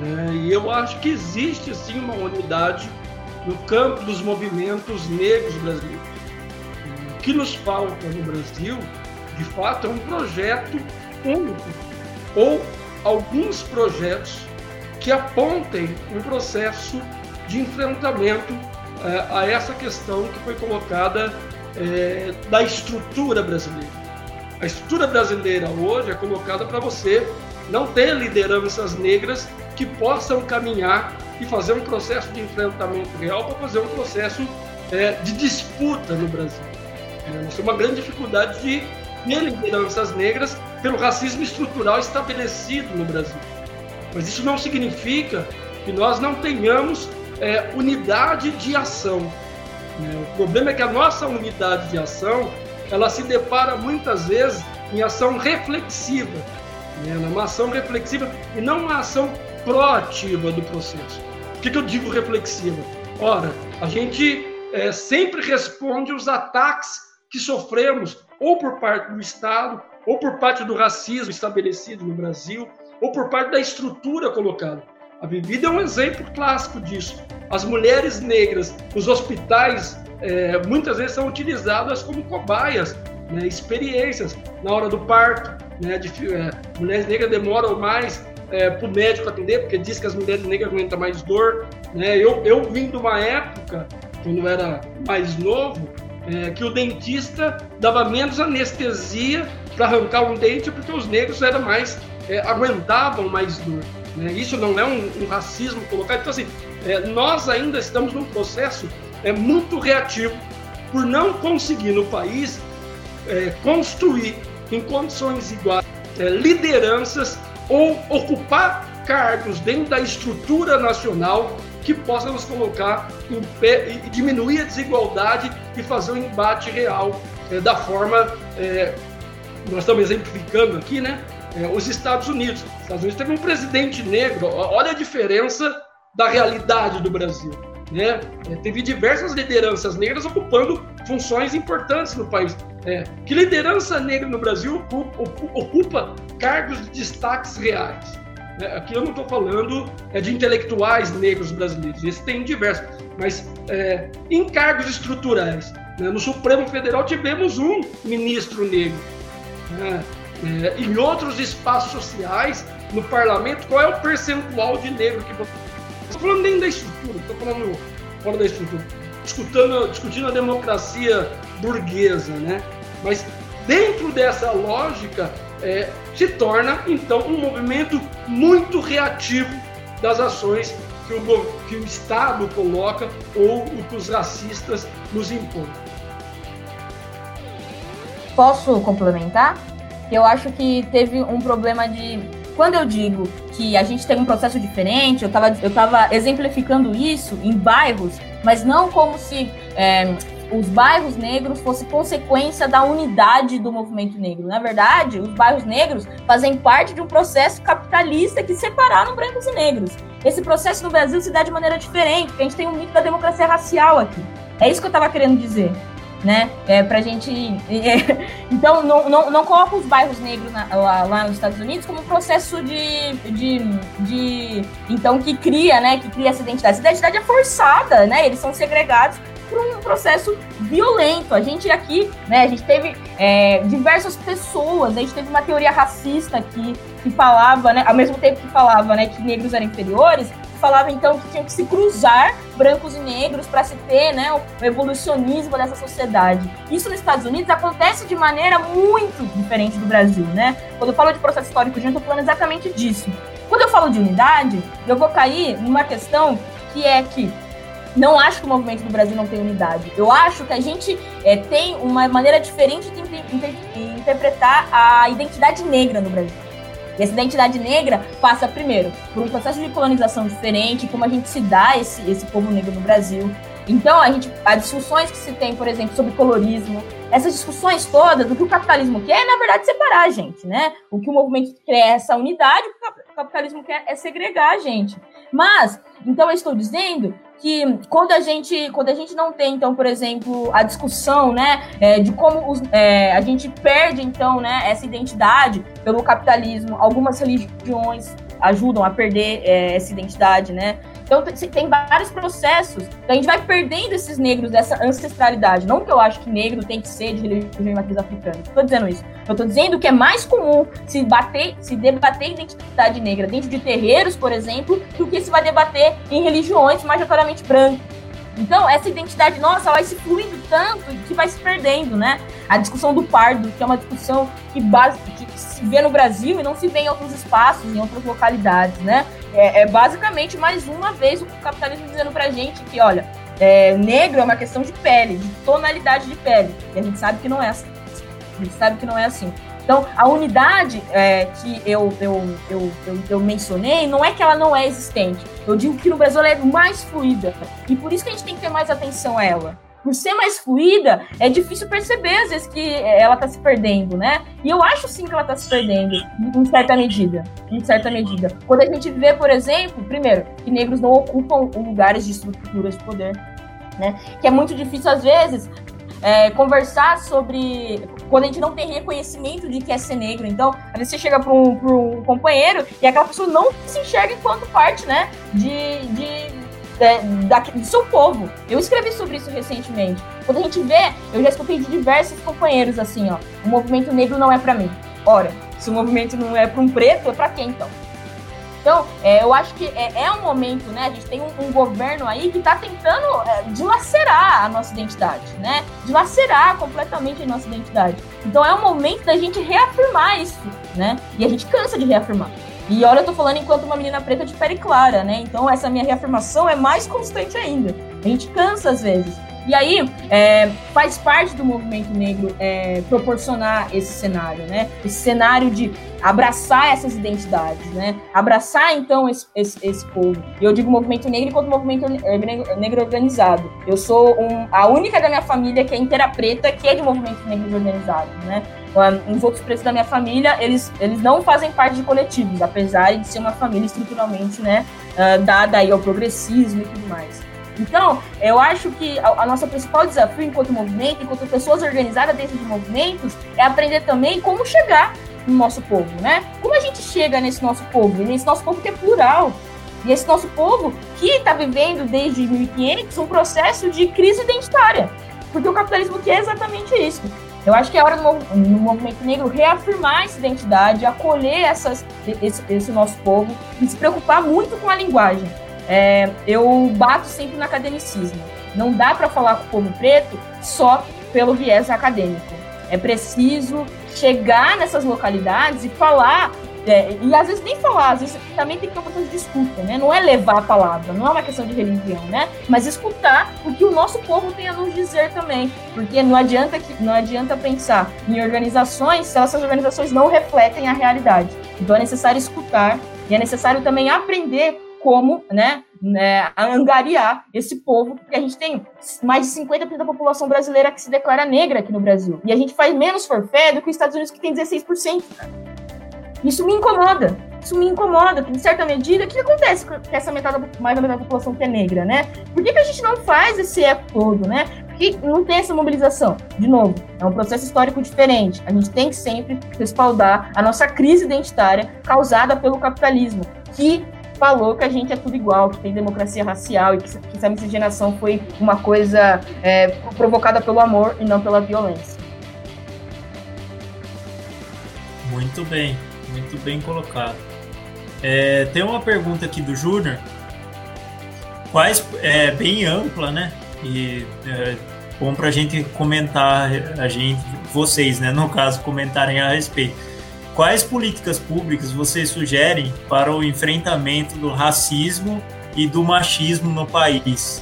Né? E eu acho que existe sim uma unidade no campo dos movimentos negros brasileiros. O que nos falta no Brasil, de fato, é um projeto único ou alguns projetos que apontem um processo de enfrentamento eh, a essa questão que foi colocada eh, da estrutura brasileira. A estrutura brasileira hoje é colocada para você não ter lideranças negras que possam caminhar e fazer um processo de enfrentamento real para fazer um processo é, de disputa no Brasil. É, nós temos uma grande dificuldade de ter lideranças negras pelo racismo estrutural estabelecido no Brasil. Mas isso não significa que nós não tenhamos é, unidade de ação. Né? O problema é que a nossa unidade de ação ela se depara muitas vezes em ação reflexiva, né? numa ação reflexiva e não uma ação proativa do processo. O que, que eu digo reflexiva? Ora, a gente é, sempre responde os ataques que sofremos, ou por parte do Estado, ou por parte do racismo estabelecido no Brasil, ou por parte da estrutura colocada. A Vivida é um exemplo clássico disso. As mulheres negras nos hospitais é, muitas vezes são utilizadas como cobaias, né, experiências na hora do parto. Né, de, é, mulheres negras demoram mais é, para o médico atender, porque diz que as mulheres negras aguentam mais dor. Né? Eu, eu vim de uma época, quando eu era mais novo, é, que o dentista dava menos anestesia para arrancar um dente, porque os negros era mais, é, aguentavam mais dor. Né? Isso não é um, um, racismo colocado. Então, assim, é, nós ainda estamos num processo é, muito reativo por não conseguir no país é, construir em condições iguais é, lideranças ou ocupar cargos dentro da estrutura nacional que possa nos colocar em pé e diminuir a desigualdade e fazer um embate real é, da forma é, nós estamos exemplificando aqui, né? É, os Estados Unidos. Os Estados Unidos teve um presidente negro. Olha a diferença da realidade do Brasil. Né? É, teve diversas lideranças negras ocupando funções importantes no país. É, que liderança negra no Brasil ocupa, ocupa cargos de destaques reais? É, aqui eu não estou falando é, de intelectuais negros brasileiros, esse tem diversos, mas é, em cargos estruturais. Né? No Supremo Federal tivemos um ministro negro. Né? É, em outros espaços sociais, no parlamento, qual é o percentual de negro que Estou falando nem da estrutura, estou falando fora da estrutura. Discutindo, discutindo a democracia burguesa, né? Mas dentro dessa lógica, é, se torna, então, um movimento muito reativo das ações que o, que o Estado coloca ou o que os racistas nos impõem. Posso complementar? Eu acho que teve um problema de quando eu digo que a gente tem um processo diferente, eu estava eu tava exemplificando isso em bairros, mas não como se é, os bairros negros fossem consequência da unidade do movimento negro. Na verdade, os bairros negros fazem parte de um processo capitalista que separaram brancos e negros. Esse processo no Brasil se dá de maneira diferente, porque a gente tem um mito da democracia racial aqui. É isso que eu estava querendo dizer né? É, pra gente. É, então, não, não, não coloca os bairros negros na, lá, lá, nos Estados Unidos como um processo de, de, de. Então, que cria, né? Que cria essa identidade. Essa identidade é forçada, né? Eles são segregados por um processo violento. A gente aqui, né? A gente teve é, diversas pessoas, a gente teve uma teoria racista aqui que falava, né? Ao mesmo tempo que falava, né? Que negros eram inferiores, falava então que tinha que se cruzar brancos e negros para se ter né, o evolucionismo dessa sociedade. Isso nos Estados Unidos acontece de maneira muito diferente do Brasil, né? Quando eu falo de processo histórico eu estou falando exatamente disso. Quando eu falo de unidade, eu vou cair numa questão que é que não acho que o movimento do Brasil não tem unidade. Eu acho que a gente é, tem uma maneira diferente de interpretar a identidade negra no Brasil. E essa identidade negra passa, primeiro, por um processo de colonização diferente, como a gente se dá esse, esse povo negro no Brasil. Então, a gente, as discussões que se tem, por exemplo, sobre colorismo, essas discussões todas do que o capitalismo quer é, na verdade, separar a gente, né? O que o movimento quer é essa unidade, o que o capitalismo quer é segregar a gente. Mas, então, eu estou dizendo que quando a gente quando a gente não tem então por exemplo a discussão né é, de como os, é, a gente perde então né essa identidade pelo capitalismo algumas religiões ajudam a perder é, essa identidade né então tem vários processos que a gente vai perdendo esses negros dessa ancestralidade. Não que eu acho que negro tem que ser de religião de matriz africana. Estou dizendo isso. Eu estou dizendo que é mais comum se bater, se debater identidade negra dentro de terreiros, por exemplo, do que se vai debater em religiões majoritariamente brancas. Então, essa identidade nossa vai se fluindo tanto que vai se perdendo, né? A discussão do pardo, que é uma discussão que, base, que se vê no Brasil e não se vê em outros espaços, em outras localidades, né? É, é basicamente, mais uma vez, o capitalismo dizendo pra gente que, olha, é, negro é uma questão de pele, de tonalidade de pele. E a gente sabe que não é assim. A gente sabe que não é assim. Então, a unidade é, que eu, eu, eu, eu, eu mencionei não é que ela não é existente. Eu digo que no Brasil ela é mais fluida. E por isso que a gente tem que ter mais atenção a ela por ser mais fluida, é difícil perceber, às vezes, que ela está se perdendo, né? E eu acho sim que ela está se perdendo, em certa medida. Em certa medida. Quando a gente vê, por exemplo, primeiro, que negros não ocupam lugares de estruturas de poder. Né? Que é muito difícil, às vezes, é, conversar sobre quando a gente não tem reconhecimento de que é ser negro. Então, às vezes você chega para um, um, companheiro e aquela pessoa não se enxerga enquanto parte, né, de, de, de, da, do seu povo. Eu escrevi sobre isso recentemente. Quando a gente vê, eu já escutei de diversos companheiros assim, ó, o movimento negro não é para mim. Ora, se o movimento não é para um preto, é para quem então? Então, é, eu acho que é, é, um momento, né? A gente tem um, um governo aí que está tentando é, dilacerar a nossa identidade, né? Dilacerar completamente a nossa identidade. Então, é um momento da gente reafirmar isso, né? E a gente cansa de reafirmar. E olha, eu tô falando enquanto uma menina preta de pele clara, né? Então, essa minha reafirmação é mais constante ainda. A gente cansa às vezes. E aí, é, faz parte do movimento negro é, proporcionar esse cenário, né? Esse cenário de abraçar essas identidades, né? Abraçar, então, esse, esse, esse povo. E eu digo movimento negro enquanto movimento negro organizado. Eu sou um, a única da minha família que é inteira preta que é de movimento negro organizado, né? os outros pretos da minha família, eles, eles não fazem parte de coletivos, apesar de ser uma família estruturalmente, né, uh, dada aí ao progressismo e tudo mais. Então, eu acho que a, a nossa principal desafio enquanto movimento, enquanto pessoas organizadas dentro de movimentos, é aprender também como chegar no nosso povo, né? Como a gente chega nesse nosso povo, nesse nosso povo que é plural, e esse nosso povo que está vivendo desde 1500 um processo de crise identitária, porque o capitalismo quer exatamente isso. Eu acho que é hora no, no movimento negro reafirmar essa identidade, acolher essas, esse, esse nosso povo e se preocupar muito com a linguagem. É, eu bato sempre no academicismo. Não dá para falar com o povo preto só pelo viés acadêmico. É preciso chegar nessas localidades e falar é, e às vezes nem falar, às vezes também tem que ter uma coisa de escuta, né? Não é levar a palavra, não é uma questão de religião, né? Mas escutar o que o nosso povo tem a nos dizer também. Porque não adianta, que, não adianta pensar em organizações se essas organizações não refletem a realidade. Então é necessário escutar e é necessário também aprender como, né, né, angariar esse povo, porque a gente tem mais de 50% da população brasileira que se declara negra aqui no Brasil. E a gente faz menos forfé do que os Estados Unidos, que tem 16%. Isso me incomoda. Isso me incomoda, porque, em certa medida, o que acontece com essa metade, mais da metade da população que é negra, né? Por que, que a gente não faz esse eco todo, né? Porque não tem essa mobilização. De novo, é um processo histórico diferente. A gente tem que sempre respaldar a nossa crise identitária causada pelo capitalismo, que falou que a gente é tudo igual, que tem democracia racial e que, que essa miscigenação foi uma coisa é, provocada pelo amor e não pela violência. Muito bem. Muito bem colocado. É, tem uma pergunta aqui do Júnior, quais é bem ampla, né? E é bom para a gente comentar, a gente, vocês, né? No caso, comentarem a respeito. Quais políticas públicas vocês sugerem para o enfrentamento do racismo e do machismo no país?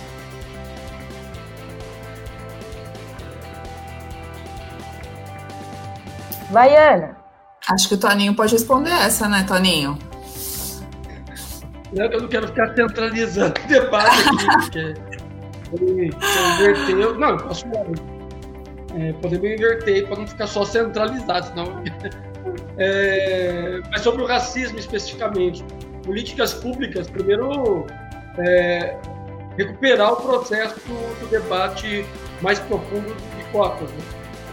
Vai, Ana. Acho que o Toninho pode responder essa, né, Toninho? Eu não quero ficar centralizando o debate aqui, porque inverter. Não, posso é, podemos inverter para não ficar só centralizado, senão. É, mas sobre o racismo especificamente, políticas públicas, primeiro é, recuperar o processo do, debate mais profundo de cotas. Né?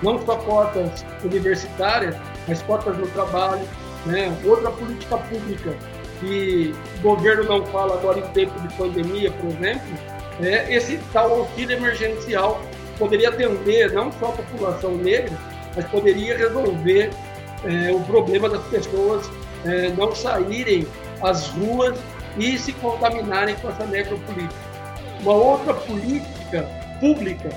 Não só cotas universitárias, as cotas no trabalho, né? outra política pública que o governo não fala agora em tempo de pandemia, por exemplo, é esse tal auxílio emergencial poderia atender não só a população negra, mas poderia resolver é, o problema das pessoas é, não saírem às ruas e se contaminarem com essa necropolítica. Uma outra política pública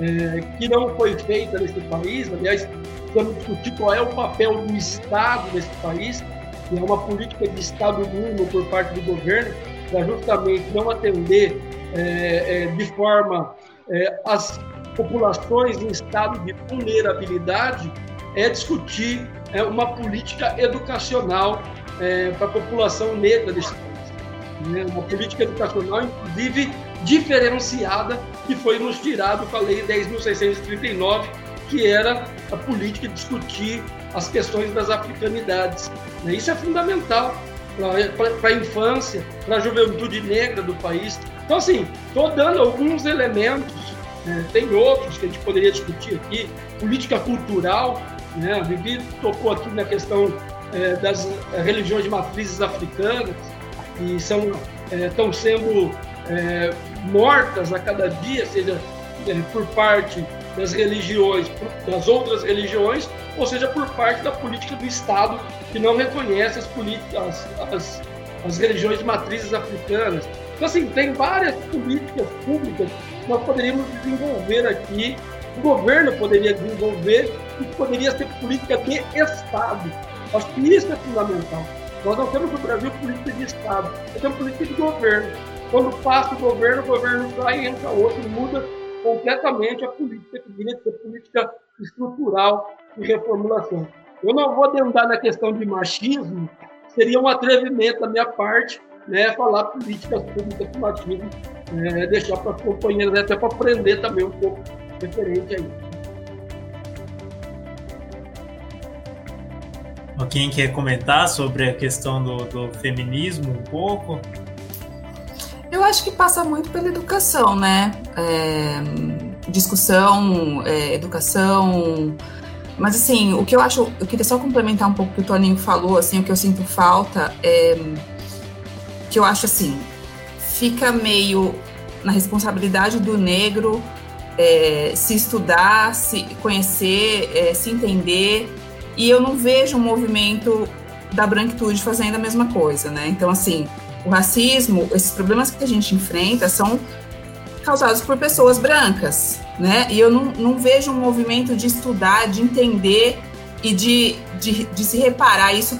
é, que não foi feita nesse país, aliás, precisamos discutir qual é o papel do Estado nesse país, que é uma política de Estado mínimo por parte do governo, para justamente não atender é, é, de forma é, as populações em estado de vulnerabilidade, é discutir é, uma política educacional é, para a população negra desse país. Né? Uma política educacional, inclusive, diferenciada, que foi nos tirado com a Lei 10.639, que era a política de discutir as questões das africanidades. Né? Isso é fundamental para a infância, para a juventude negra do país. Então, assim, estou dando alguns elementos, né? tem outros que a gente poderia discutir aqui, política cultural, né? a Vivi tocou aqui na questão é, das religiões de matrizes africanas, que são, é, estão sendo é, mortas a cada dia, seja é, por parte das religiões, das outras religiões, ou seja, por parte da política do Estado, que não reconhece as, as, as religiões de matrizes africanas. Então, assim, tem várias políticas públicas que nós poderíamos desenvolver aqui, o governo poderia desenvolver, e poderia ser política de Estado. Acho que isso é fundamental. Nós não temos no Brasil política de Estado, nós temos política de governo. Quando passa o governo, o governo sai, entra outro, muda completamente a política que deveria ser política estrutural de reformulação. Eu não vou adentrar na questão de machismo, seria um atrevimento da minha parte né, falar políticas públicas de machismo, é, deixar para os companheiros até para aprender também um pouco referente a isso. Quem quer comentar sobre a questão do, do feminismo um pouco? Eu acho que passa muito pela educação, né? É, discussão, é, educação. Mas assim, o que eu acho, eu queria só complementar um pouco o que o Toninho falou, assim, o que eu sinto falta é que eu acho assim, fica meio na responsabilidade do negro é, se estudar, se conhecer, é, se entender, e eu não vejo um movimento da branquitude fazendo a mesma coisa, né? Então, assim, o racismo, esses problemas que a gente enfrenta são causados por pessoas brancas, né? E eu não, não vejo um movimento de estudar, de entender e de, de, de se reparar isso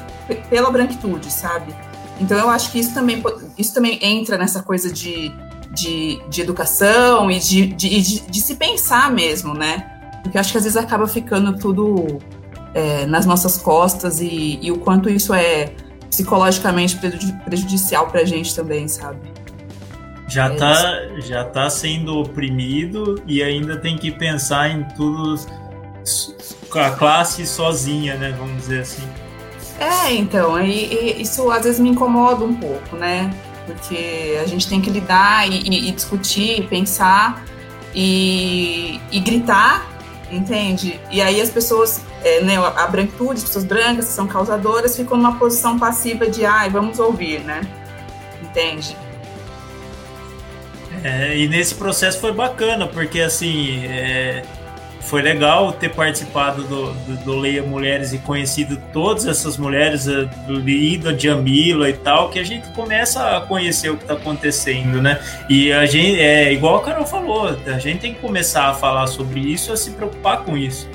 pela branquitude, sabe? Então eu acho que isso também, isso também entra nessa coisa de, de, de educação e de, de, de, de, se pensar mesmo, né? Porque acho que às vezes acaba ficando tudo é, nas nossas costas e, e o quanto isso é psicologicamente prejudicial pra gente também, sabe? Já é tá, já tá sendo oprimido e ainda tem que pensar em tudo a classe sozinha, né? Vamos dizer assim. É, então, e, e isso às vezes me incomoda um pouco, né? Porque a gente tem que lidar e, e, e discutir, pensar e, gritar, entende? E aí as pessoas, é, né, a branquitude, as pessoas brancas que são causadoras, ficam numa posição passiva de, ai, vamos ouvir, né? Entende? É, e nesse processo foi bacana, porque assim, é, foi legal ter participado do, do, do, Leia Mulheres e conhecido todas essas mulheres, do Lido, Jamila e tal, que a gente começa a conhecer o que está acontecendo, né? E a gente, é igual a Carol falou, a gente tem que começar a falar sobre isso, a se preocupar com isso.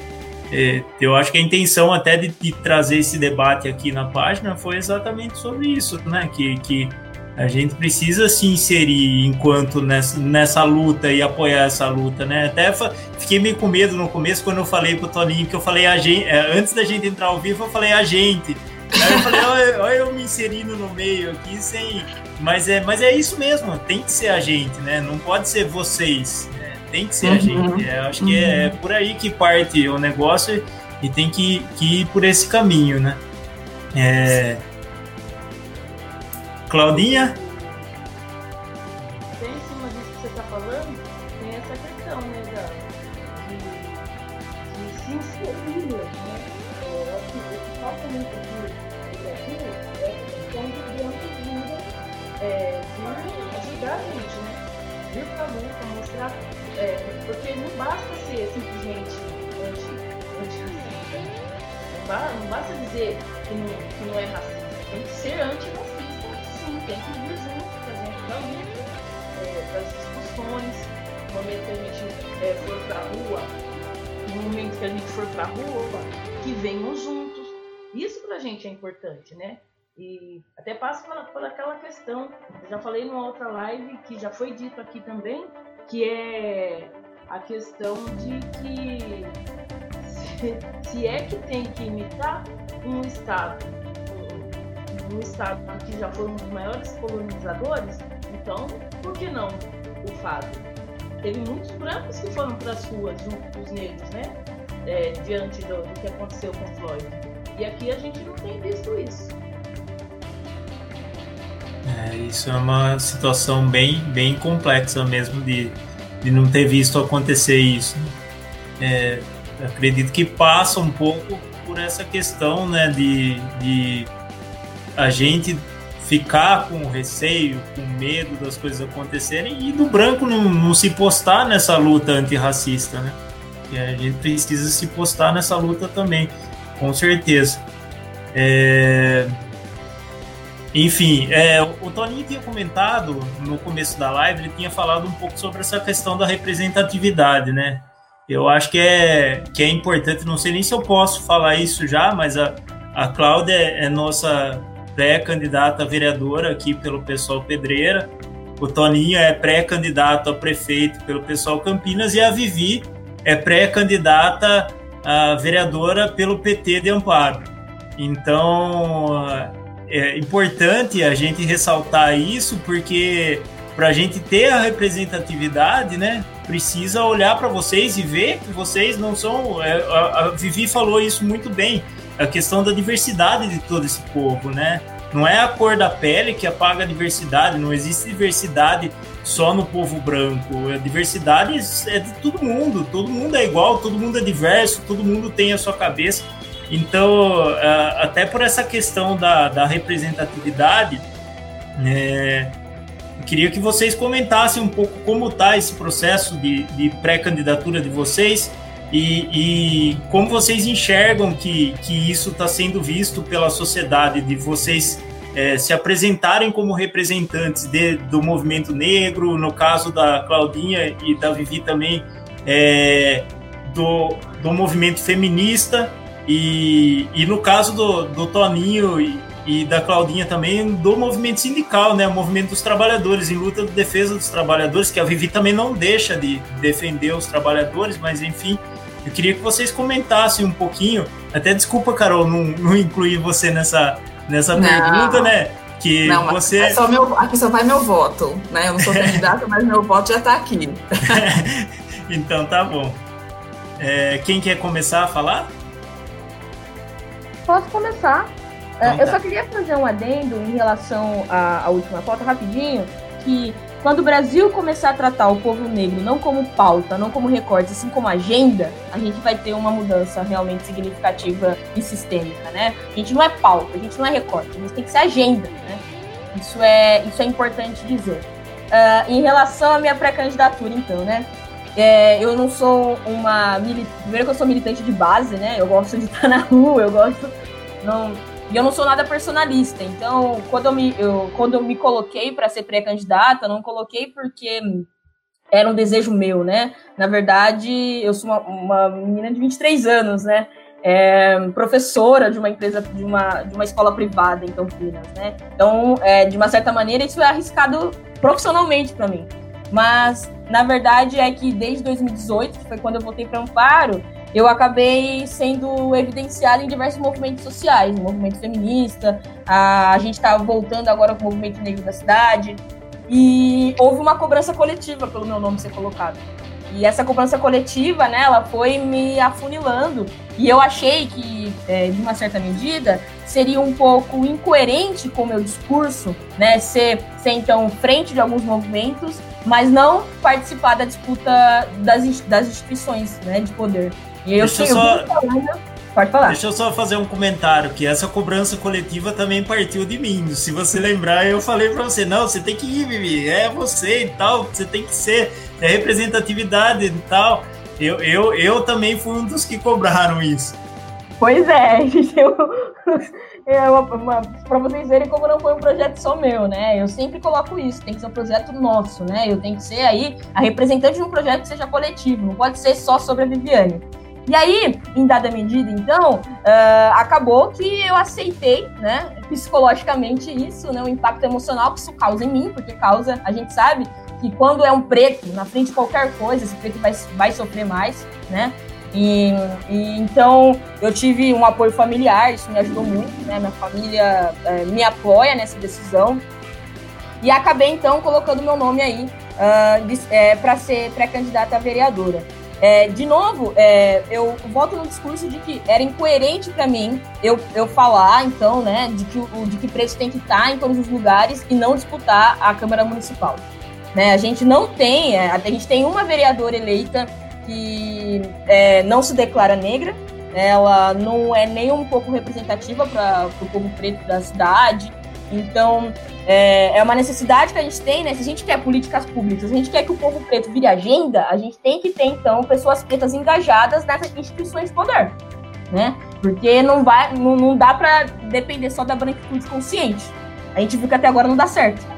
É, eu acho que a intenção até de, de, trazer esse debate aqui na página foi exatamente sobre isso, né? Que, que a gente precisa se inserir enquanto nessa, nessa luta e apoiar essa luta, né? Até fiquei meio com medo no começo quando eu falei pro Toninho que eu falei a gente, é, antes da gente entrar ao vivo, eu falei a gente. Aí eu falei, olha, olha eu me inserindo no meio aqui sem. Mas é, mas é isso mesmo, tem que ser a gente, né? Não pode ser vocês, né? tem que ser uhum. a gente. É, acho uhum. que é, é por aí que parte o negócio e tem que, que ir por esse caminho, né? É. Claudinha? Bem em cima disso que você está falando, tem essa questão, né, da, de, de se inserir, né? O que falta muito aqui no é a questão de autoajuda, é, de né? Vir pra luta, mostrar, é, porque não basta ser simplesmente anti-racista. Anti não, não basta dizer que não, que não é racista, tem que ser anti-racista tem que vir junto gente da luta, é, das discussões, no momento que a gente é, for a rua, no momento que a gente for para a rua, que venham juntos. Isso para a gente é importante, né? E até passa por, por aquela questão, eu já falei numa outra live, que já foi dito aqui também, que é a questão de que se, se é que tem que imitar um Estado um estado que já foi um dos maiores colonizadores, então por que não o fato? Teve muitos brancos que foram para as ruas junto com os negros, né? É, diante do, do, que aconteceu com Floyd. E aqui a gente não tem visto isso. É, isso é uma situação bem, bem complexa mesmo de, de não ter visto acontecer isso. É, acredito que passa um pouco por essa questão né, de, de a gente ficar com receio, com medo das coisas acontecerem e do branco não, não se postar nessa luta antirracista, né? E a gente precisa se postar nessa luta também, com certeza. É... Enfim, é, o Toninho tinha comentado no começo da live, ele tinha falado um pouco sobre essa questão da representatividade, né? Eu acho que é, que é importante, não sei nem se eu posso falar isso já, mas a, a Cláudia é, é nossa pré-candidata a vereadora aqui pelo pessoal Pedreira. O Toninho é pré-candidato a prefeito pelo pessoal Campinas e a Vivi é pré-candidata a vereadora pelo PT de Amparo. Então é importante a gente ressaltar isso porque para a gente ter a representatividade, né, precisa olhar para vocês e ver que vocês não são. É, a Vivi falou isso muito bem, a questão da diversidade de todo esse povo, né? Não é a cor da pele que apaga a diversidade, não existe diversidade só no povo branco. A diversidade é de todo mundo, todo mundo é igual, todo mundo é diverso, todo mundo tem a sua cabeça. Então, até por essa questão da, da representatividade, eu queria que vocês comentassem um pouco como está esse processo de, de pré-candidatura de vocês e, e, como vocês enxergam que, que isso está sendo visto pela sociedade, de vocês é, se apresentarem como representantes de, do movimento negro, no caso da Claudinha e da Vivi também, é, do, do movimento feminista, e, e no caso do, do Toninho e, e da Claudinha também, do movimento sindical, né, o movimento dos trabalhadores, em luta de defesa dos trabalhadores, que a Vivi também não deixa de defender os trabalhadores, mas enfim, eu queria que vocês comentassem um pouquinho, até desculpa, Carol, não, não incluir você nessa nessa não. pergunta, né? Que não, você. É só meu, aqui só vai meu voto, né? Eu não sou candidata, mas meu voto já está aqui. então tá bom. É, quem quer começar a falar? Posso começar. Então, eu tá. só queria fazer um adendo em relação à, à última foto, rapidinho, que quando o Brasil começar a tratar o povo negro não como pauta, não como recorte, assim como agenda, a gente vai ter uma mudança realmente significativa e sistêmica, né? A gente não é pauta, a gente não é recorte, a gente tem que ser agenda, né? Isso é, isso é importante dizer. Uh, em relação à minha pré-candidatura, então, né? É, eu não sou uma primeiro que eu sou militante de base, né? Eu gosto de estar na rua, eu gosto não e eu não sou nada personalista. Então, quando eu me, eu, quando eu me coloquei para ser pré-candidata, não coloquei porque era um desejo meu, né? Na verdade, eu sou uma, uma menina de 23 anos, né? É, professora de uma empresa, de uma, de uma escola privada em Campinas, né? Então, é, de uma certa maneira, isso é arriscado profissionalmente para mim. Mas, na verdade, é que desde 2018, que foi quando eu voltei para Amparo, eu acabei sendo evidenciada em diversos movimentos sociais, movimento feminista, a, a gente está voltando agora com o movimento negro da cidade, e houve uma cobrança coletiva pelo meu nome ser colocado. E essa cobrança coletiva, né, ela foi me afunilando. E eu achei que, é, de uma certa medida, seria um pouco incoerente com o meu discurso, né, ser, ser então frente de alguns movimentos, mas não participar da disputa das, das instituições né, de poder. E eu Deixa só... Pode falar. Deixa eu só fazer um comentário, que essa cobrança coletiva também partiu de mim. Se você lembrar, eu falei para você, não, você tem que ir, Vivi, é você e tal, você tem que ser, é representatividade e tal. Eu, eu, eu também fui um dos que cobraram isso. Pois é, eu, para vocês verem como não foi um projeto só meu, né? Eu sempre coloco isso, tem que ser um projeto nosso, né? Eu tenho que ser aí a representante de um projeto que seja coletivo, não pode ser só sobre a Viviane. E aí, em dada medida, então, uh, acabou que eu aceitei, né, psicologicamente isso, né, o impacto emocional que isso causa em mim, porque causa, a gente sabe que quando é um preto na frente de qualquer coisa, esse preto vai, vai sofrer mais, né? E, e, então eu tive um apoio familiar, isso me ajudou muito, né? Minha família é, me apoia nessa decisão e acabei então colocando meu nome aí uh, é, para ser pré-candidata a vereadora. É, de novo, é, eu volto no discurso de que era incoerente para mim eu, eu falar, então, né, de que, o, de que preço tem que estar em todos os lugares e não disputar a Câmara Municipal. Né, a gente não tem, é, a gente tem uma vereadora eleita que é, não se declara negra, ela não é nem um pouco representativa para o povo preto da cidade, então é, é uma necessidade que a gente tem, né? Se a gente quer políticas públicas, se a gente quer que o povo preto vire agenda, a gente tem que ter, então, pessoas pretas engajadas nessas instituições de poder, né? Porque não, vai, não, não dá para depender só da branquitude consciente. A gente viu que até agora não dá certo.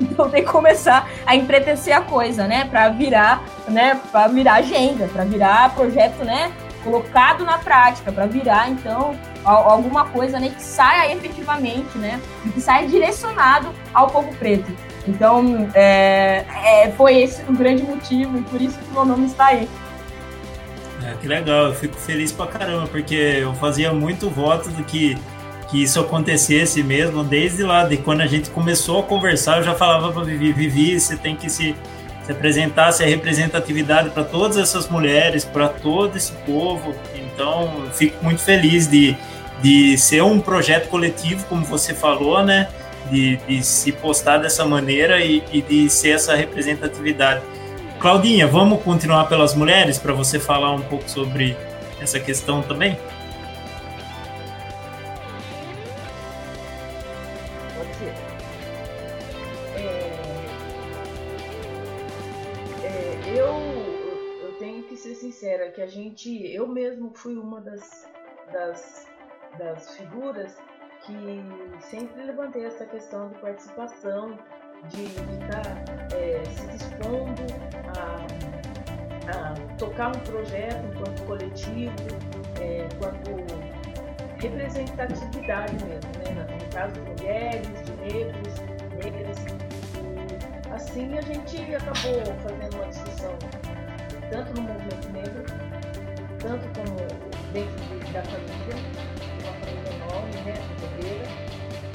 Então tem que começar a empretecer a coisa, né? Para virar, né? Para virar agenda, para virar projeto, né? Colocado na prática, para virar então alguma coisa né, que saia efetivamente, né, e que saia direcionado ao povo preto. Então, é, é, foi esse o grande motivo e por isso que meu nome está aí. É, que legal, eu fico feliz pra caramba, porque eu fazia muito voto de que, que isso acontecesse mesmo, desde lá, de quando a gente começou a conversar, eu já falava pra Vivi, Vivi, você tem que se se apresentasse a representatividade para todas essas mulheres, para todo esse povo. Então, fico muito feliz de, de ser um projeto coletivo, como você falou, né? De, de se postar dessa maneira e, e de ser essa representatividade. Claudinha, vamos continuar pelas mulheres para você falar um pouco sobre essa questão também? Gente, eu mesmo fui uma das, das, das figuras que sempre levantei essa questão de participação, de estar é, se dispondo a, a, tocar um projeto enquanto coletivo, é, enquanto representatividade mesmo, né? no caso de mulheres, de negros, negras. Assim a gente acabou fazendo uma discussão tanto no movimento negro, tanto como dentro da família, uma família enorme, né, brasileira,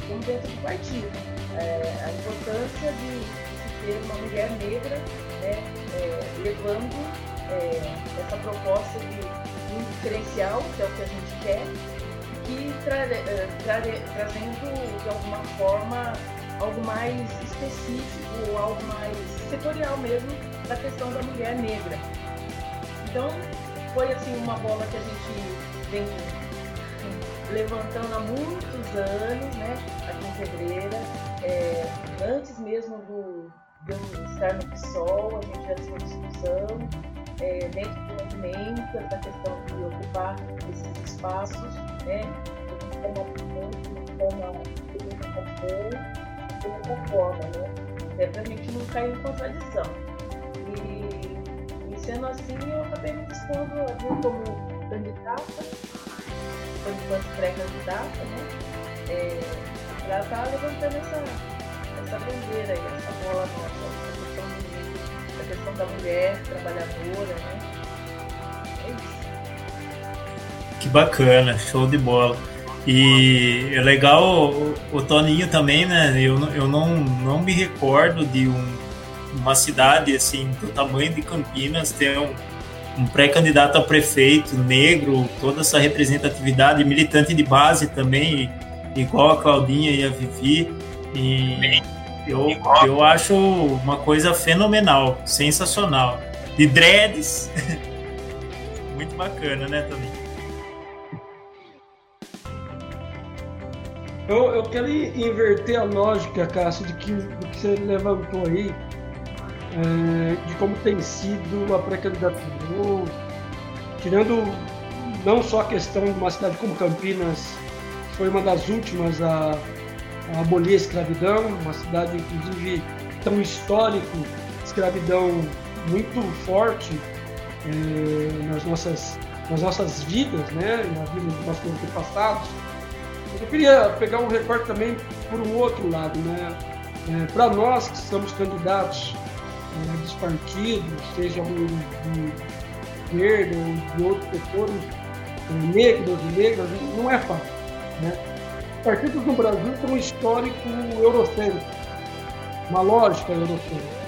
como dentro do partido é, a importância de, de ter uma mulher negra né, é, levando é, essa proposta de um diferencial, que é o que a gente quer, e tra é, tra trazendo de alguma forma algo mais específico ou algo mais setorial mesmo da questão da mulher negra. Então foi assim uma bola que a gente vem levantando há muitos anos, né, aqui em Pedreira, é, antes mesmo do, de estar no PSOL, a gente já tinha discussão é, dentro do movimento, essa questão de ocupar esses espaços, né, de forma de outra forma, né, até para a gente não cair em contradição. E, e sendo assim, eu acabei me dispondo a como candidata, enquanto pré-candidata, né, é, já tá levantando essa, essa bandeira aí, essa bola nossa, essa questão, do, essa questão da mulher trabalhadora, né? É isso. Que bacana, show de bola. E é legal o, o Toninho também, né? Eu, eu não, não me recordo de um, uma cidade assim do tamanho de Campinas ter um, um pré-candidato a prefeito negro, toda essa representatividade, militante de base também igual a Claudinha e a Vivi. E eu, eu acho uma coisa fenomenal, sensacional. De dreads. Muito bacana, né, Tony? Eu, eu quero inverter a lógica, Cássio, de que, do que você levantou aí, de como tem sido a pré-candidatura. Tirando não só a questão de uma cidade como Campinas foi uma das últimas a, a abolir a escravidão, uma cidade, inclusive, tão histórico, escravidão muito forte eh, nas, nossas, nas nossas vidas, né, na vida dos nossos antepassados. Eu queria pegar um recorte também por um outro lado, né? É, Para nós que estamos candidatos é, dos partidos, seja de verde ou de outros setores, é, negros e negras, não é fácil. Né? Partidos no Brasil têm um histórico eurocêntrico, uma lógica eurocêntrica.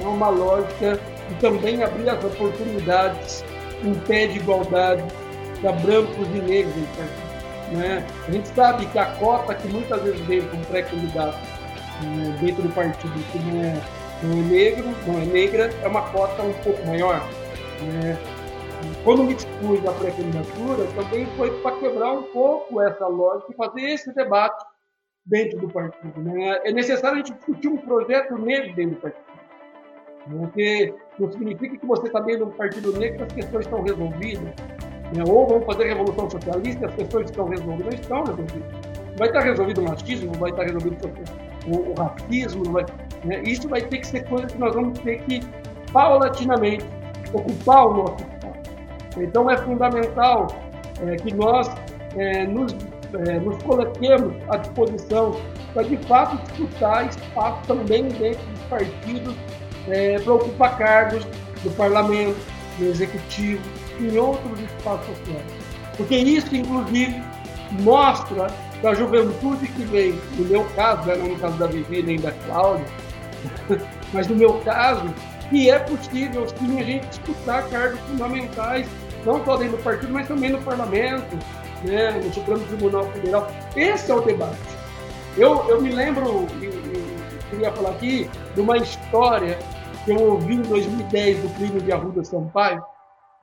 Não é uma lógica de também abrir as oportunidades em pé de igualdade para brancos e negros. Né? A gente sabe que a cota que muitas vezes vem para um pré-candidato né, dentro do partido que não é, não é negro, não é negra, é uma cota um pouco maior. Né? quando me dispus à pré-candidatura, também foi para quebrar um pouco essa lógica e fazer esse debate dentro do partido. Né? É necessário a gente discutir um projeto negro dentro do partido. Porque não significa que você está dentro do partido negro que as questões estão resolvidas. Né? Ou vamos fazer a revolução socialista as questões estão resolvidas. Não estão resolvidas. Vai estar resolvido o machismo, vai estar resolvido o, o racismo. Vai, né? Isso vai ter que ser coisa que nós vamos ter que, paulatinamente, ocupar o nosso então é fundamental é, que nós é, nos, é, nos coloquemos à disposição para de fato disputar espaço também dentro dos partidos é, para ocupar cargos do parlamento, do executivo em outros espaços sociais. Porque isso, inclusive, mostra para a juventude que vem, no meu caso, né, não no caso da Vivi nem da Cláudia, mas no meu caso, que é possível sim a gente disputar cargos fundamentais, não só dentro do partido, mas também no parlamento, né, no Supremo Tribunal Federal. Esse é o debate. Eu, eu me lembro, e, e, queria falar aqui, de uma história que eu ouvi em 2010 do Plínio de Arruda Sampaio,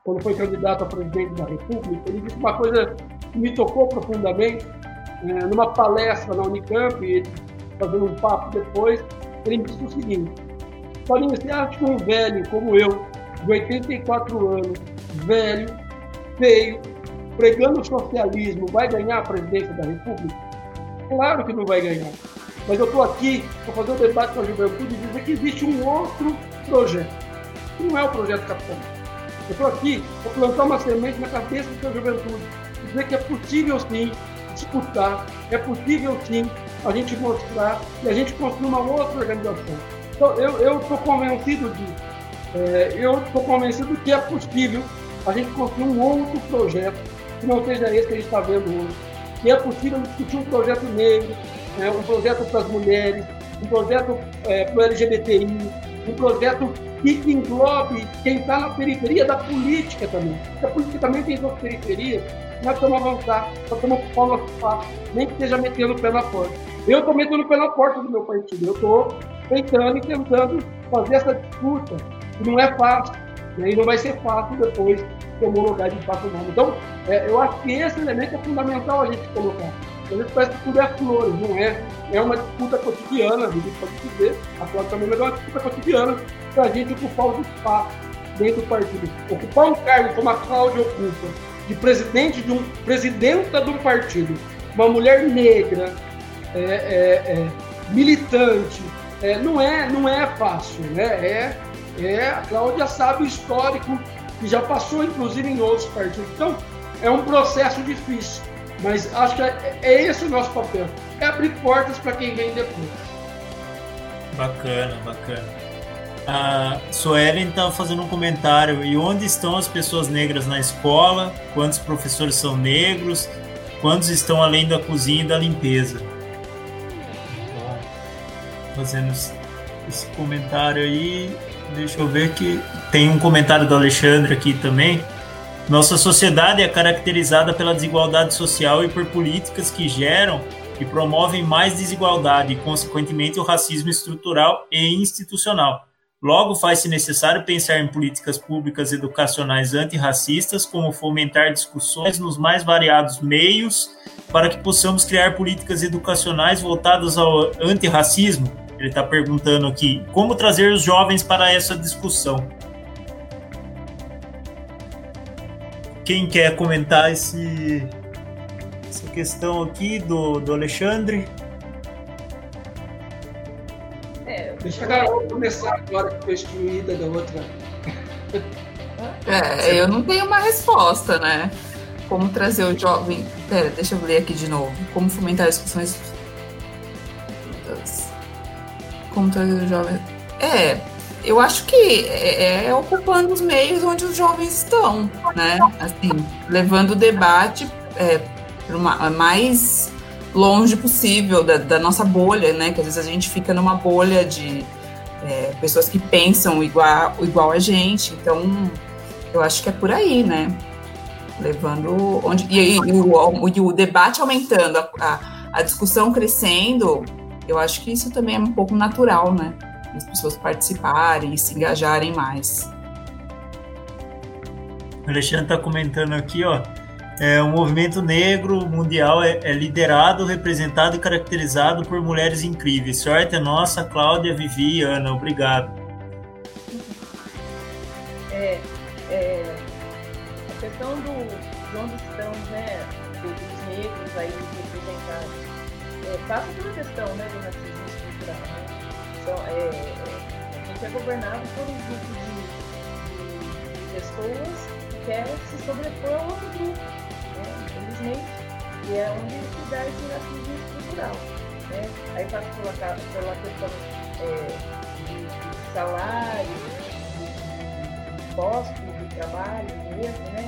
quando foi candidato a presidente da República. Ele disse uma coisa que me tocou profundamente, é, numa palestra na Unicamp, fazendo um papo depois, ele me disse o seguinte: Paulinho, você acha que um velho como eu, de 84 anos, velho, feio, pregando socialismo, vai ganhar a presidência da República? Claro que não vai ganhar. Mas eu estou aqui para fazer um debate com a juventude e dizer que existe um outro projeto, que não é o projeto capitalista. Eu estou aqui para plantar uma semente na cabeça da juventude, dizer que é possível sim disputar, é possível sim a gente mostrar e a gente construir uma outra organização. Então, eu estou convencido disso. É, eu estou convencido que é possível a gente construir um outro projeto que não seja esse que a gente está vendo hoje. Que é possível discutir um projeto negro, é, um projeto para as mulheres, um projeto é, para o LGBTI, um projeto que englobe quem está na periferia da política também. A política também tem suas periferias, nós estamos avançar, nós estamos ocupar o nosso espaço, nem que esteja metendo o pé na porta. Eu estou metendo o pé na porta do meu partido, eu estou tentando e tentando fazer essa disputa, que não é fácil, né? e não vai ser fácil depois de homologar de fato o. Então, é, eu acho que esse elemento é fundamental a gente colocar. A gente parece que tudo é flores, não é? É uma disputa cotidiana, a gente pode dizer, a Cláudia também, é uma disputa cotidiana para a gente ocupar os espaços dentro do partido. Ocupar um cargo como a Cláudia ocupa, de presidente de um presidenta de um partido, uma mulher negra, é, é, é, militante, é, não é não é fácil, né? É, é a Cláudia sabe o histórico que já passou inclusive em outros partidos. Então é um processo difícil, mas acho que é, é esse o nosso papel, é abrir portas para quem vem depois. Bacana, bacana. A Suelen está fazendo um comentário. E onde estão as pessoas negras na escola? Quantos professores são negros? Quantos estão além da cozinha e da limpeza? Fazendo esse comentário aí. Deixa eu ver que tem um comentário do Alexandre aqui também. Nossa sociedade é caracterizada pela desigualdade social e por políticas que geram e promovem mais desigualdade e, consequentemente, o racismo estrutural e institucional. Logo, faz-se necessário pensar em políticas públicas educacionais antirracistas, como fomentar discussões nos mais variados meios, para que possamos criar políticas educacionais voltadas ao antirracismo. Ele está perguntando aqui como trazer os jovens para essa discussão. Quem quer comentar esse, essa questão aqui do, do Alexandre? Deixa a Carol começar agora que foi excluída da outra. É, eu não tenho uma resposta, né? Como trazer o jovem. Pera, deixa eu ler aqui de novo. Como fomentar discussões. Como trazer o jovem. É, eu acho que é, é ocupando os meios onde os jovens estão, né? Assim, levando o debate é, para uma mais longe possível da, da, nossa bolha, né? Que às vezes a gente fica numa bolha de é, pessoas que pensam igual, igual a gente. Então, eu acho que é por aí, né? Levando onde e, e, o, e o, debate aumentando, a, a, a, discussão crescendo, eu acho que isso também é um pouco natural, né? As pessoas participarem e se engajarem mais. O Alexandre está comentando aqui, ó. É, o movimento negro mundial é, é, liderado, representado e caracterizado por mulheres incríveis. Sorte é nossa, Cláudia, Vivi e Ana. Obrigado. É, é, a questão do, de onde estão né, os negros aí representados é, passa pela questão né, do racismo estrutural. Né? Então, é, a gente é governado por um grupo de, de, pessoas que quer se sobrepor a outro grupo e é onde se dá esse racismo estrutural. Né? Aí passa pela, pela questão é, de, de salário, de, de de trabalho mesmo, né?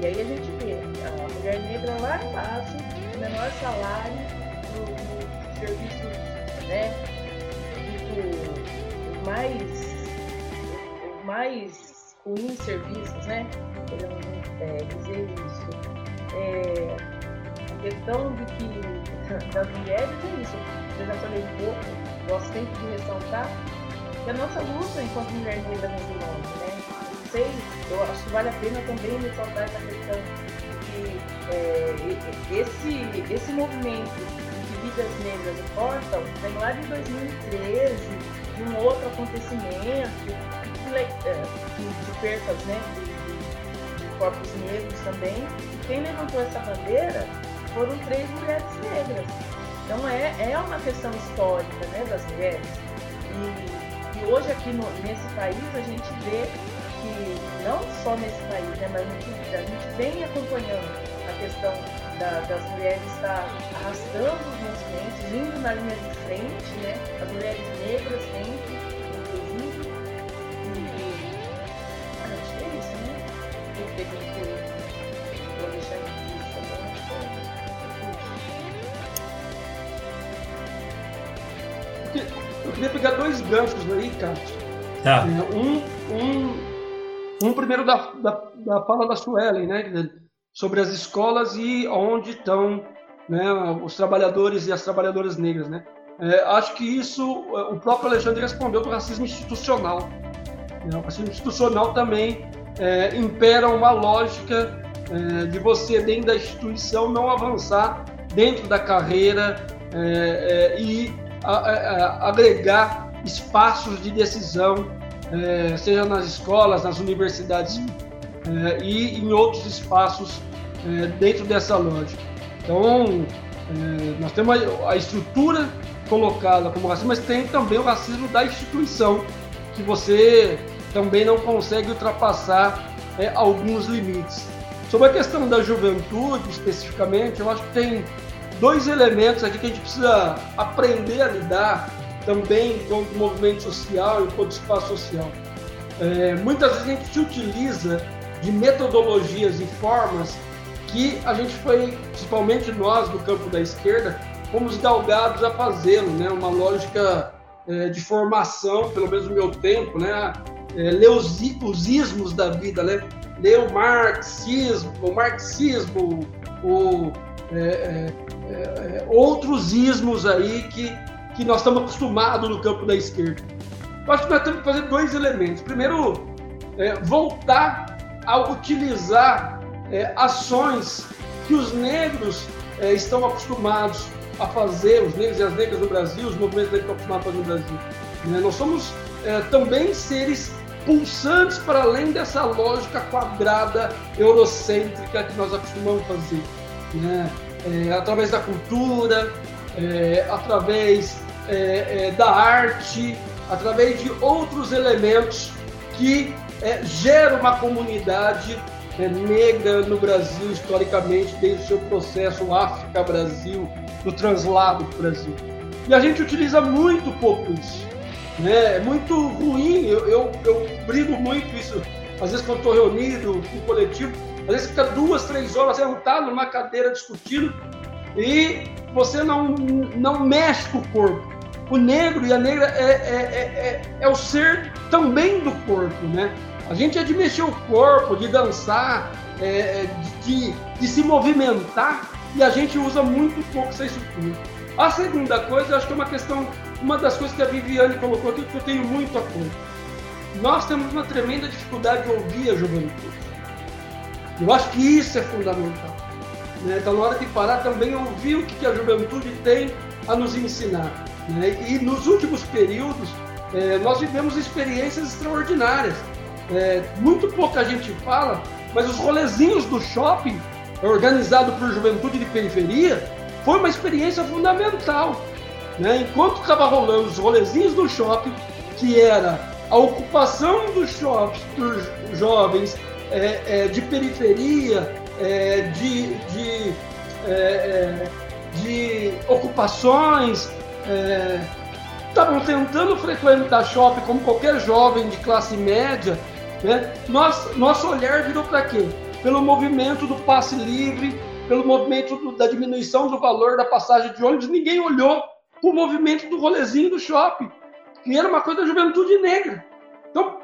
E aí a gente vê a mulher negra lá embaixo, o menor salário no, no serviço, né? Tipo, mais, mais ruins serviços, né? Podemos é, dizer isso. É, a questão de que das mulheres é isso. Eu já falei um pouco, gosto sempre de ressaltar que a nossa luta enquanto mulher negra longe, né? Não sei, eu acho que vale a pena também ressaltar essa questão de é, esse, esse movimento vidas negras importam vem lá de 2013, de um outro acontecimento, de, é, de percas né, de, de, corpos negros também. E quem levantou essa bandeira foram três mulheres negras. Então é, é uma questão histórica né, das mulheres. E, e hoje aqui no, nesse país a gente vê que, não só nesse país, né, mas a gente vem acompanhando a questão da, das mulheres está arrastando os movimentos, indo na linha de frente, né? As mulheres negras sempre, queria pegar dois ganchos aí, Cássio. Tá. É, um, um, um primeiro da, da, da fala da Suelen, né? sobre as escolas e onde estão né, os trabalhadores e as trabalhadoras negras. Né? É, acho que isso o próprio Alexandre respondeu do racismo institucional. Né? O racismo institucional também é, impera uma lógica é, de você, dentro da instituição, não avançar dentro da carreira é, é, e a, a, agregar espaços de decisão, é, seja nas escolas, nas universidades é, e em outros espaços é, dentro dessa lógica. Então, é, nós temos a, estrutura colocada como racismo, mas tem também o racismo da instituição, que você também não consegue ultrapassar é, alguns limites. Sobre a questão da juventude, especificamente, eu acho que tem dois elementos aqui que a gente precisa aprender a lidar também enquanto movimento social, enquanto espaço social. É, muitas vezes a gente se utiliza de metodologias e formas que a gente foi, principalmente nós do campo da esquerda, fomos galgados a fazê-lo, né? Uma lógica é, de formação, pelo menos no meu tempo, né? É, ler os, os ismos da vida, né? Ler o marxismo, o marxismo, o, é, é, é, é outros ismos aí que, que nós estamos acostumados no campo da esquerda. Eu acho que nós temos que fazer dois elementos. Primeiro, voltar a utilizar é, ações que os negros é, estão acostumados a fazer, os negros e as negras no Brasil, os movimentos negros estão acostumados a fazer no Brasil. Né? Nós somos é, também seres pulsantes para além dessa lógica quadrada, eurocêntrica que nós acostumamos fazer. Né? É, através da cultura, é, através é, da arte, através de outros elementos que é, gera uma comunidade é, negra no Brasil, historicamente, desde o seu processo África-Brasil, do translado para o Brasil. E a gente utiliza muito pouco isso. Né? É muito ruim, eu, eu, eu brigo muito isso. Às vezes, quando estou reunido com coletivo, às vezes fica duas, três horas sentado numa cadeira discutindo e você não, não mexe com o corpo. O negro e a negra é, é, é, é, é o ser também do corpo, né? A gente é de mexer o corpo, de dançar, é, é de, de, se movimentar e a gente usa muito pouco essa estrutura. A segunda coisa, acho que é uma questão, uma das coisas que a Viviane colocou aqui, que eu tenho muito apoio. Nós temos uma tremenda dificuldade de ouvir a juventude. Eu acho que isso é fundamental. Né? Então, na hora de parar, também ouvir o que a juventude tem a nos ensinar. Né? E nos últimos períodos, é, nós vivemos experiências extraordinárias. É, muito pouca gente fala, mas os rolezinhos do shopping, organizado por juventude de periferia, foi uma experiência fundamental. Né? Enquanto estava rolando os rolezinhos do shopping, que era a ocupação dos shoppings por jovens é, é, de periferia, é, de, de, é, de ocupações, estavam tentando frequentar shopping como qualquer jovem de classe média, né? Nosso, nosso olhar virou para quê? Pelo movimento do passe livre, pelo movimento do, da diminuição do valor da passagem de ônibus, ninguém olhou para o movimento do rolezinho do shopping. que era uma coisa da juventude negra. Então,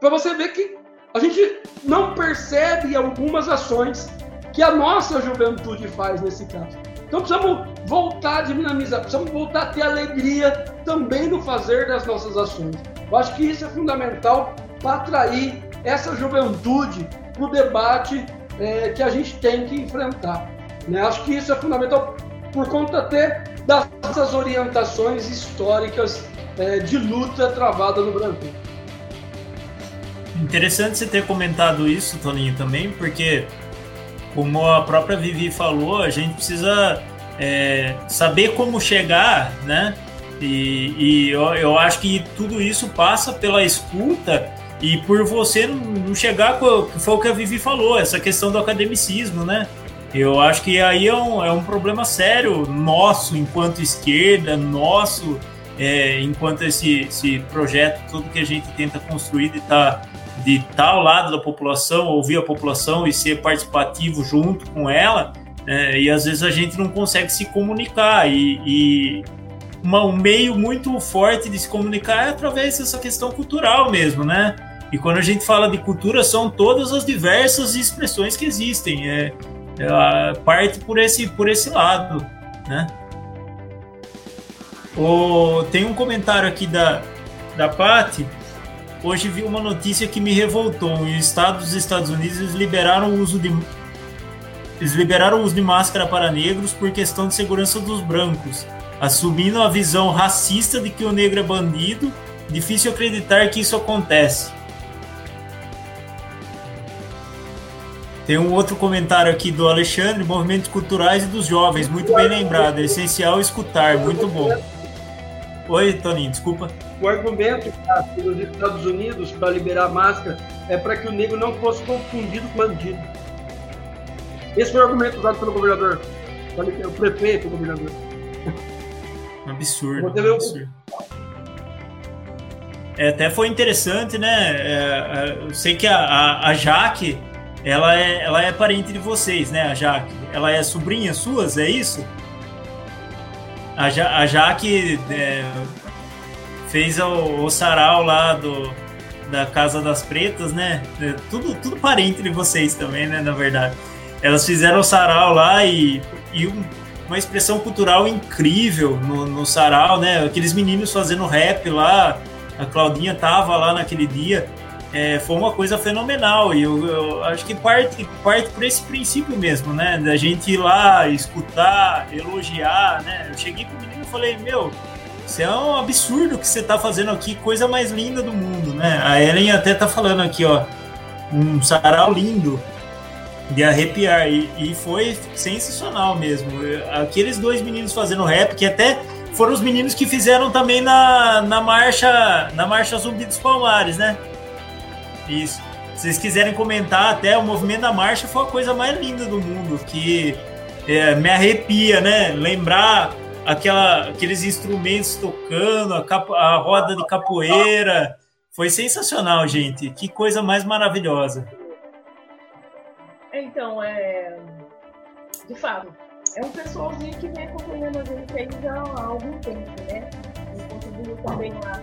para você ver que a gente não percebe algumas ações que a nossa juventude faz nesse caso. Então precisamos voltar a dinamizar, precisamos voltar a ter alegria também no fazer das nossas ações. Eu acho que isso é fundamental para atrair essa juventude para o debate é, que a gente tem que enfrentar. Né? Acho que isso é fundamental por conta até dessas orientações históricas é, de luta travada no Brasil. Interessante você ter comentado isso, Toninho, também, porque, como a própria Vivi falou, a gente precisa é, saber como chegar, né? E, e eu, eu, acho que tudo isso passa pela escuta e por você não chegar com. Foi o que a Vivi falou, essa questão do academicismo, né? Eu acho que aí é um, é um problema sério nosso, enquanto esquerda, nosso, é, enquanto esse, esse projeto, tudo que a gente tenta construir de estar tá, de tá ao lado da população, ouvir a população e ser participativo junto com ela, é, e às vezes a gente não consegue se comunicar. E, e uma, um meio muito forte de se comunicar é através dessa questão cultural mesmo, né? E quando a gente fala de cultura, são todas as diversas expressões que existem. É, é parte por esse, por esse lado, né? O, tem um comentário aqui da, da Paty. Hoje vi uma notícia que me revoltou. Em estados dos Estados Unidos, liberaram o uso de eles liberaram o uso de máscara para negros por questão de segurança dos brancos, assumindo a visão racista de que o negro é bandido. Difícil acreditar que isso acontece. Tem um outro comentário aqui do Alexandre, movimentos culturais e dos jovens, muito bem lembrado, é essencial escutar, muito bom. Oi, Toninho, desculpa. O argumento dos Estados Unidos para liberar máscara é para que o negro não fosse confundido com bandido. Esse foi o argumento usado pelo governador, o prefeito, o governador. Absurdo, absurdo. É, até foi interessante, né? É, é, eu sei que a, a, a Jaque ela é, ela é parente de vocês, né, a Jaque? Ela é sobrinha suas, é isso? A, ja, a Jaque é, fez o, o, sarau lá do, da Casa das Pretas, né? É, tudo, tudo parente de vocês também, né, na verdade. Elas fizeram o sarau lá e, e um, uma expressão cultural incrível no, no sarau, né? Aqueles meninos fazendo rap lá, a Claudinha tava lá naquele dia é, foi uma coisa fenomenal e eu, eu, acho que parte, parte por esse princípio mesmo, né? Da gente ir lá, escutar, elogiar, né? Eu cheguei pro menino e falei, meu, isso é um absurdo que você tá fazendo aqui, coisa mais linda do mundo, né? A Ellen até tá falando aqui, ó, um sarau lindo de arrepiar e, e foi sensacional mesmo. Aqueles dois meninos fazendo rap, que até foram os meninos que fizeram também na, na marcha na marcha Zumbi dos Palmares, né? Isso. Se vocês quiserem comentar, até o movimento da marcha foi a coisa mais linda do mundo, que é, me arrepia, né? Lembrar aquela, aqueles instrumentos tocando, a, capo, a roda de capoeira. Foi sensacional, gente. Que coisa mais maravilhosa. Então, é. De fato, é um pessoalzinho que vem acompanhando a gente há algum tempo, né? E contribuiu também lá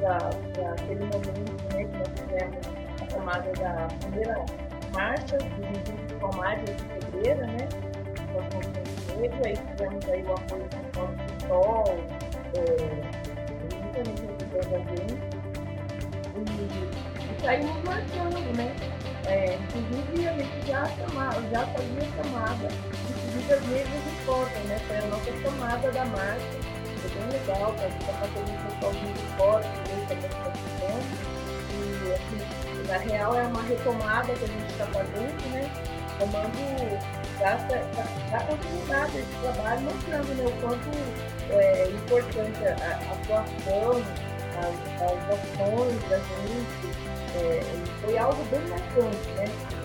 para aquele momento né, que nós tivemos chamada da primeira marcha dos indígenas de fevereiro, né? Negro, aí tivemos aí o apoio do Paulo do Sol, justamente ajudando a gente. E, e saímos marchando, né? É, inclusive a gente já, chamava, já fazia chamada de seguidas negras importam, né? Foi a nossa chamada da marcha. Foi bem legal, para gente estar fazendo um pessoalzinho de foto, também também participando. E assim, na real, é uma retomada que a gente está fazendo, né? Tomando, dá, continuidade a esse trabalho, mostrando né, o quanto é importante a, a atuação, as, as ações da gente. É, foi algo bem marcante, né?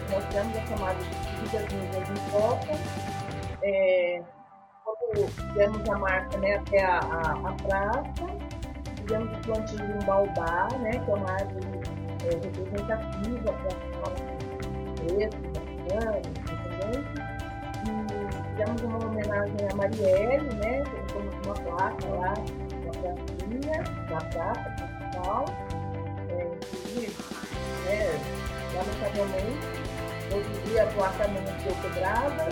Mostramos a chamada de vidas negras em foco. É, quando fizemos a marca né, até a, a, a praça, fizemos o plantio de um baobá, né, que é uma árvore é, representativa para a preto, entendeu? E fizemos uma homenagem a Marielle, né? Colocamos uma placa lá, uma plaquinha na praça principal, é, inclusive, né, lamentavelmente, outro dia a placa não quebrada,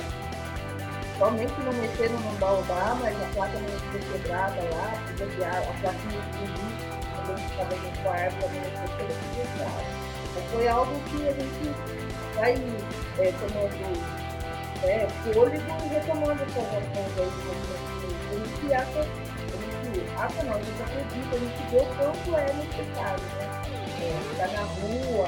somente não mexeram no baobá, mas a placa não quebrada lá, a, a plaquinha de lixo, quando a gente estava com a árvore, não ficou quebrada. Então, foi algo que a gente vai é, tomando é, fôlego e retomando essas ações aí movimento. A gente acha, a gente acha a gente acredita, a gente vê o quanto é necessário, né? É, estar na rua,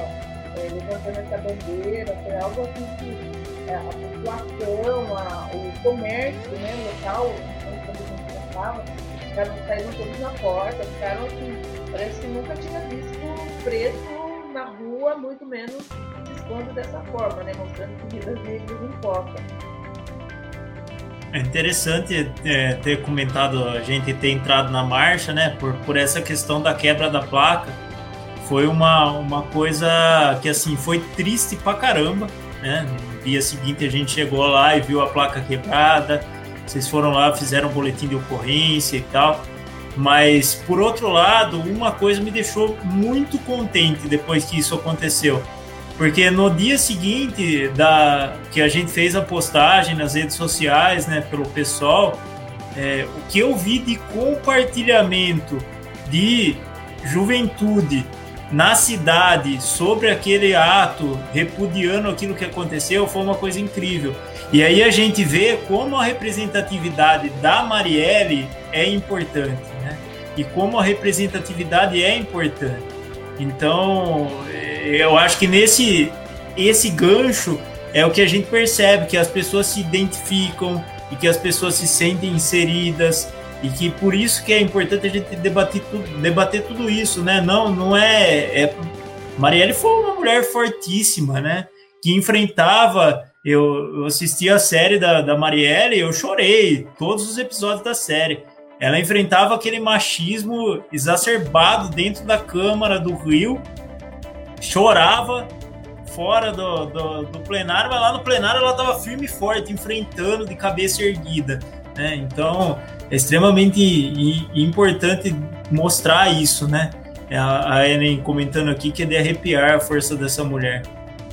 é, levantando essa bandeira, foi algo assim que é, a população, a, o comércio né, local, onde a gente estava, ficaram saíram todos na porta, ficaram assim, parece que nunca tinha visto preto na rua, muito menos expondo dessa forma, né, mostrando que vidas negras importam. É interessante é, ter comentado, a gente ter entrado na marcha, né, por, por essa questão da quebra da placa. Foi uma, uma coisa que, assim, foi triste pra caramba, né? No dia seguinte a gente chegou lá e viu a placa quebrada, vocês foram lá, fizeram um boletim de ocorrência e tal. Mas, por outro lado, uma coisa me deixou muito contente depois que isso aconteceu. Porque no dia seguinte da que a gente fez a postagem nas redes sociais, né, pelo pessoal, é, o que eu vi de compartilhamento de juventude na cidade sobre aquele ato, repudiando aquilo que aconteceu, foi uma coisa incrível. E aí a gente vê como a representatividade da Marielle é importante? E como a representatividade é importante. Então, eu acho que nesse esse gancho é o que a gente percebe que as pessoas se identificam e que as pessoas se sentem inseridas e que por isso que é importante a gente debater tudo, debater tudo isso, né? Não, não é, é... Marielle foi uma mulher fortíssima, né? Que enfrentava. Eu, eu assisti a série da, da Marielle, eu chorei todos os episódios da série. Ela enfrentava aquele machismo exacerbado dentro da Câmara do Rio, chorava fora do, do, do plenário, mas lá no plenário ela estava firme e forte, enfrentando de cabeça erguida. Né? Então, é extremamente importante mostrar isso, né? É a, Ellen comentando aqui que é de arrepiar a força dessa mulher.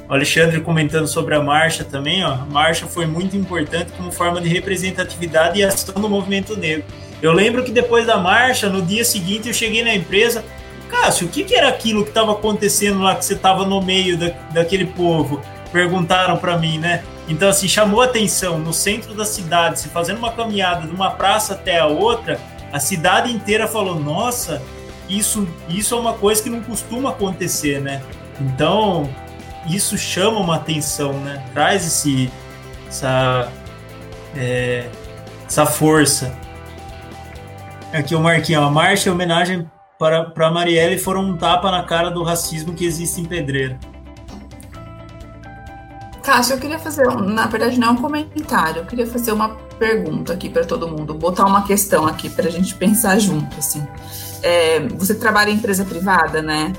O Alexandre comentando sobre a marcha também, ó. A marcha foi muito importante como forma de representatividade e ação do movimento negro. Eu lembro que depois da marcha, no dia seguinte, eu cheguei na empresa. Cássio, o que, que era aquilo que estava acontecendo lá que você estava no meio da, daquele povo? Perguntaram para mim, né? Então, assim, chamou atenção no centro da cidade, se fazendo uma caminhada de uma praça até a outra, a cidade inteira falou: nossa, isso, isso é uma coisa que não costuma acontecer, né? Então, isso chama uma atenção, né? Traz esse, essa, é, essa força. Aqui o Marquinhos, a marcha e homenagem para, para Marielle foram um tapa na cara do racismo que existe em Pedreira. Cássio, eu queria fazer, na verdade, não é um comentário, eu queria fazer uma pergunta aqui para todo mundo, botar uma questão aqui para a gente pensar junto, assim. É, você trabalha em empresa privada, né?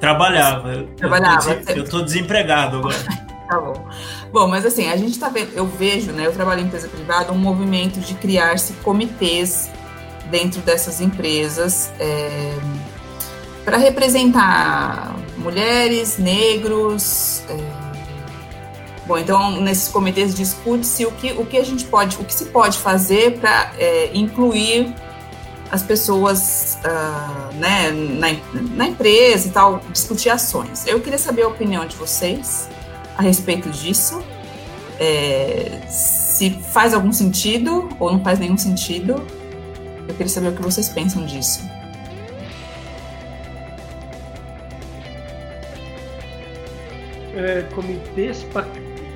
Trabalhava. Trabalhava. Eu estou desempregado agora. tá bom. Bom, mas assim, a gente está vendo, eu vejo, né? Eu trabalho em empresa privada, um movimento de criar-se comitês dentro dessas empresas é, para representar mulheres, negros. É, Bom, então nesses comitês discute-se o que, o que a gente pode, o que se pode fazer para é, incluir as pessoas uh, né, na, na, empresa e tal, discutir ações. Eu queria saber a opinião de vocês a respeito disso. É, se faz algum sentido ou não faz nenhum sentido. Eu queria saber o que vocês pensam disso. É, comitês para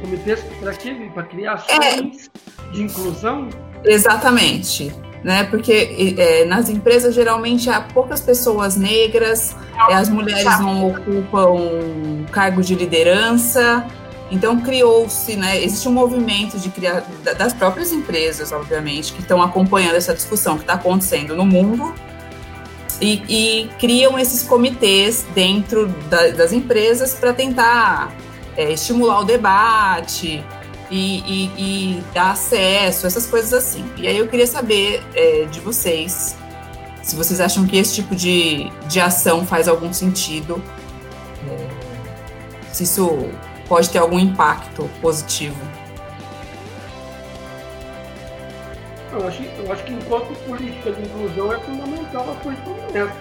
comitês para quê? Para criar ações é. de inclusão? Exatamente. Né? Porque é, nas empresas geralmente há poucas pessoas negras, as mulheres não ocupam cargo de liderança, então criou-se, né? Existe um movimento de criar das próprias empresas, obviamente, que estão acompanhando essa discussão que está acontecendo no mundo e, e, criam esses comitês dentro da, das empresas para tentar é, estimular o debate e, e, e, dar acesso, essas coisas assim. E aí eu queria saber é, de vocês Se vocês acham que esse tipo de, de ação faz algum sentido, é, se isso pode ter algum impacto positivo. Eu acho, eu acho que enquanto política de inclusão é fundamental a sua instrumento.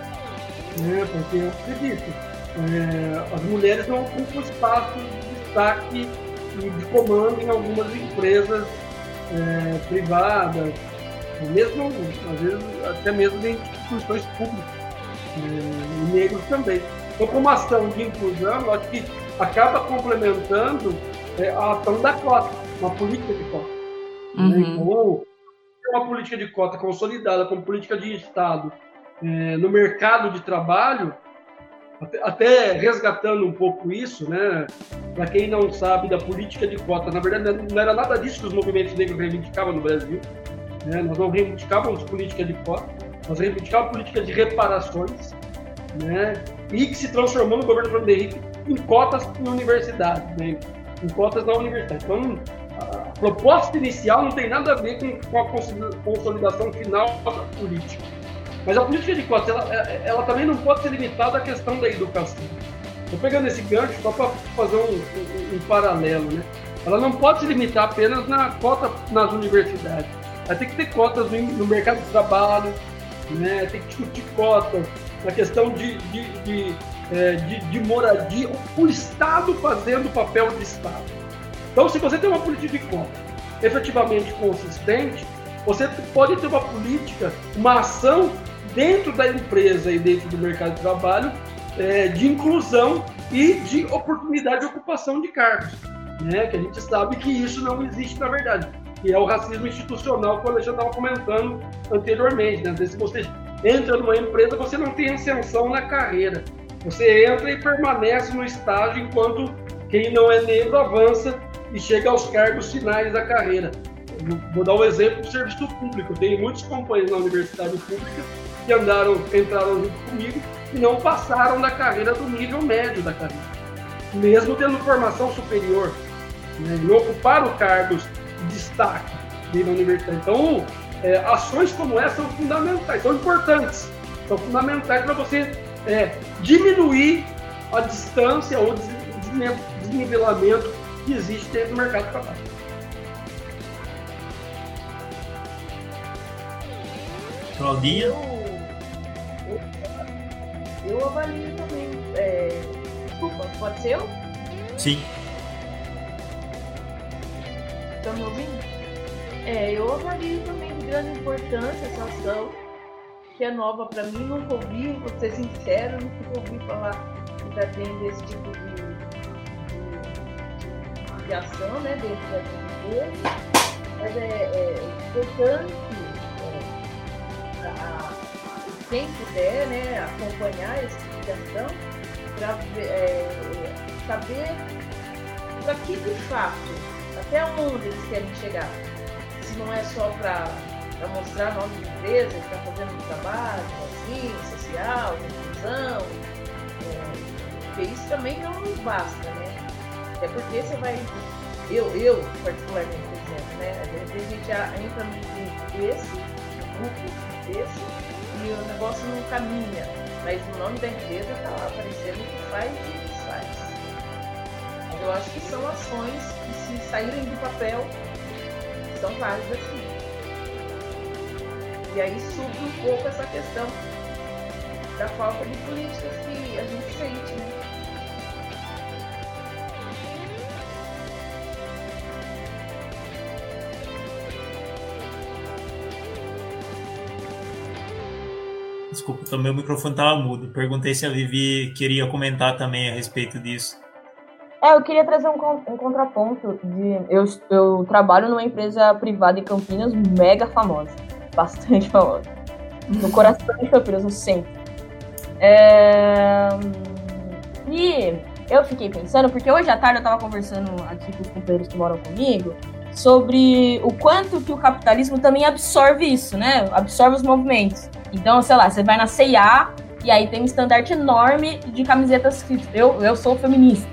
Né? Porque eu acredito, é, as mulheres não ocupam espaço de destaque e de comando em algumas empresas é, privadas, mesmo, às vezes, até mesmo em instituições públicas, é, negros também. Então, como ação de inclusão, eu acho que acaba complementando é, a ação da cota, uma política de cota. Né? Uhum. Então, uma política de cota consolidada como política de Estado é, no mercado de trabalho, até, até, resgatando um pouco isso, né? Para quem não sabe da política de cota, na verdade não era nada disso que os movimentos negros reivindicavam no Brasil. Né? Nós não reivindicávamos política de cota, nós reivindicávamos política de reparações, né? E que se transformou no governo Fernando Henrique em cotas na universidade, né? em cotas na universidade. Então, a proposta inicial não tem nada a ver com, a consolidação final da política. Mas a política de cotas, ela, ela também não pode ser limitada à questão da educação. Estou pegando esse gancho só para fazer um, um, um, paralelo, né? Ela não pode se limitar apenas na cota nas universidades. Ela tem que ter cotas no, no mercado de trabalho, né? Tem que discutir cotas na questão de, de, de, é, de, de moradia, o Estado fazendo o papel de Estado. Então, se você tem uma política de cota efetivamente consistente, você pode ter uma política, uma ação dentro da empresa e dentro do mercado de trabalho é, de inclusão e de oportunidade de ocupação de cargos. Né? Que a gente sabe que isso não existe na verdade, que é o racismo institucional que o Alexandre estava comentando anteriormente. Né? Às vezes, você entra numa empresa, você não tem ascensão na carreira. Você entra e permanece no estágio enquanto quem não é negro avança e chega aos cargos finais da carreira. Vou dar um exemplo do serviço público. Tem muitos companheiros na universidade pública que andaram, entraram junto comigo e não passaram da carreira do nível médio da carreira, mesmo tendo formação superior, né? não ocuparam cargos de destaque dentro da universidade. Então, é, ações como essa são fundamentais, são importantes, são fundamentais para você é, diminuir a distância ou desnivelamento que existe dentro do mercado de trabalho. Claudinha? Eu, eu, avalio também. É, desculpa, pode ser eu? Sim. Estão me ouvindo? É, eu avalio também de grande importância essa ação, que é nova para mim, nunca ouvi, vou ser sincero, nunca ouvi falar que está tendo esse tipo de ação né, dentro da empresa, mas é, é importante é, a, quem puder né, acompanhar essa explicação para é, saber para que de fato, até onde eles querem chegar. Se não é só para mostrar nome de empresa que está fazendo um trabalho assim, social, inclusão, é, porque isso também não nos basta, né? É porque você vai. Eu, eu particularmente, por exemplo, né? Às vezes a gente entra no desse, grupo desse, e o negócio não caminha. Mas o nome da empresa está lá aparecendo que faz e desfaz. Mas eu acho que são ações que se saírem do papel são válidas. E aí surge um pouco essa questão da falta de políticas que a gente sente, né? Desculpa, também o microfone estava mudo. Perguntei se a Vivi queria comentar também a respeito disso. É, eu queria trazer um, um contraponto. De, eu, eu trabalho numa empresa privada em Campinas mega famosa. Bastante famosa. No coração de Campinas, no centro. É... E eu fiquei pensando, porque hoje à tarde eu estava conversando aqui com os companheiros que moram comigo sobre o quanto que o capitalismo também absorve isso, né? Absorve os movimentos. Então, sei lá, você vai na CIA e aí tem um estandarte enorme de camisetas escritas eu, eu sou feminista.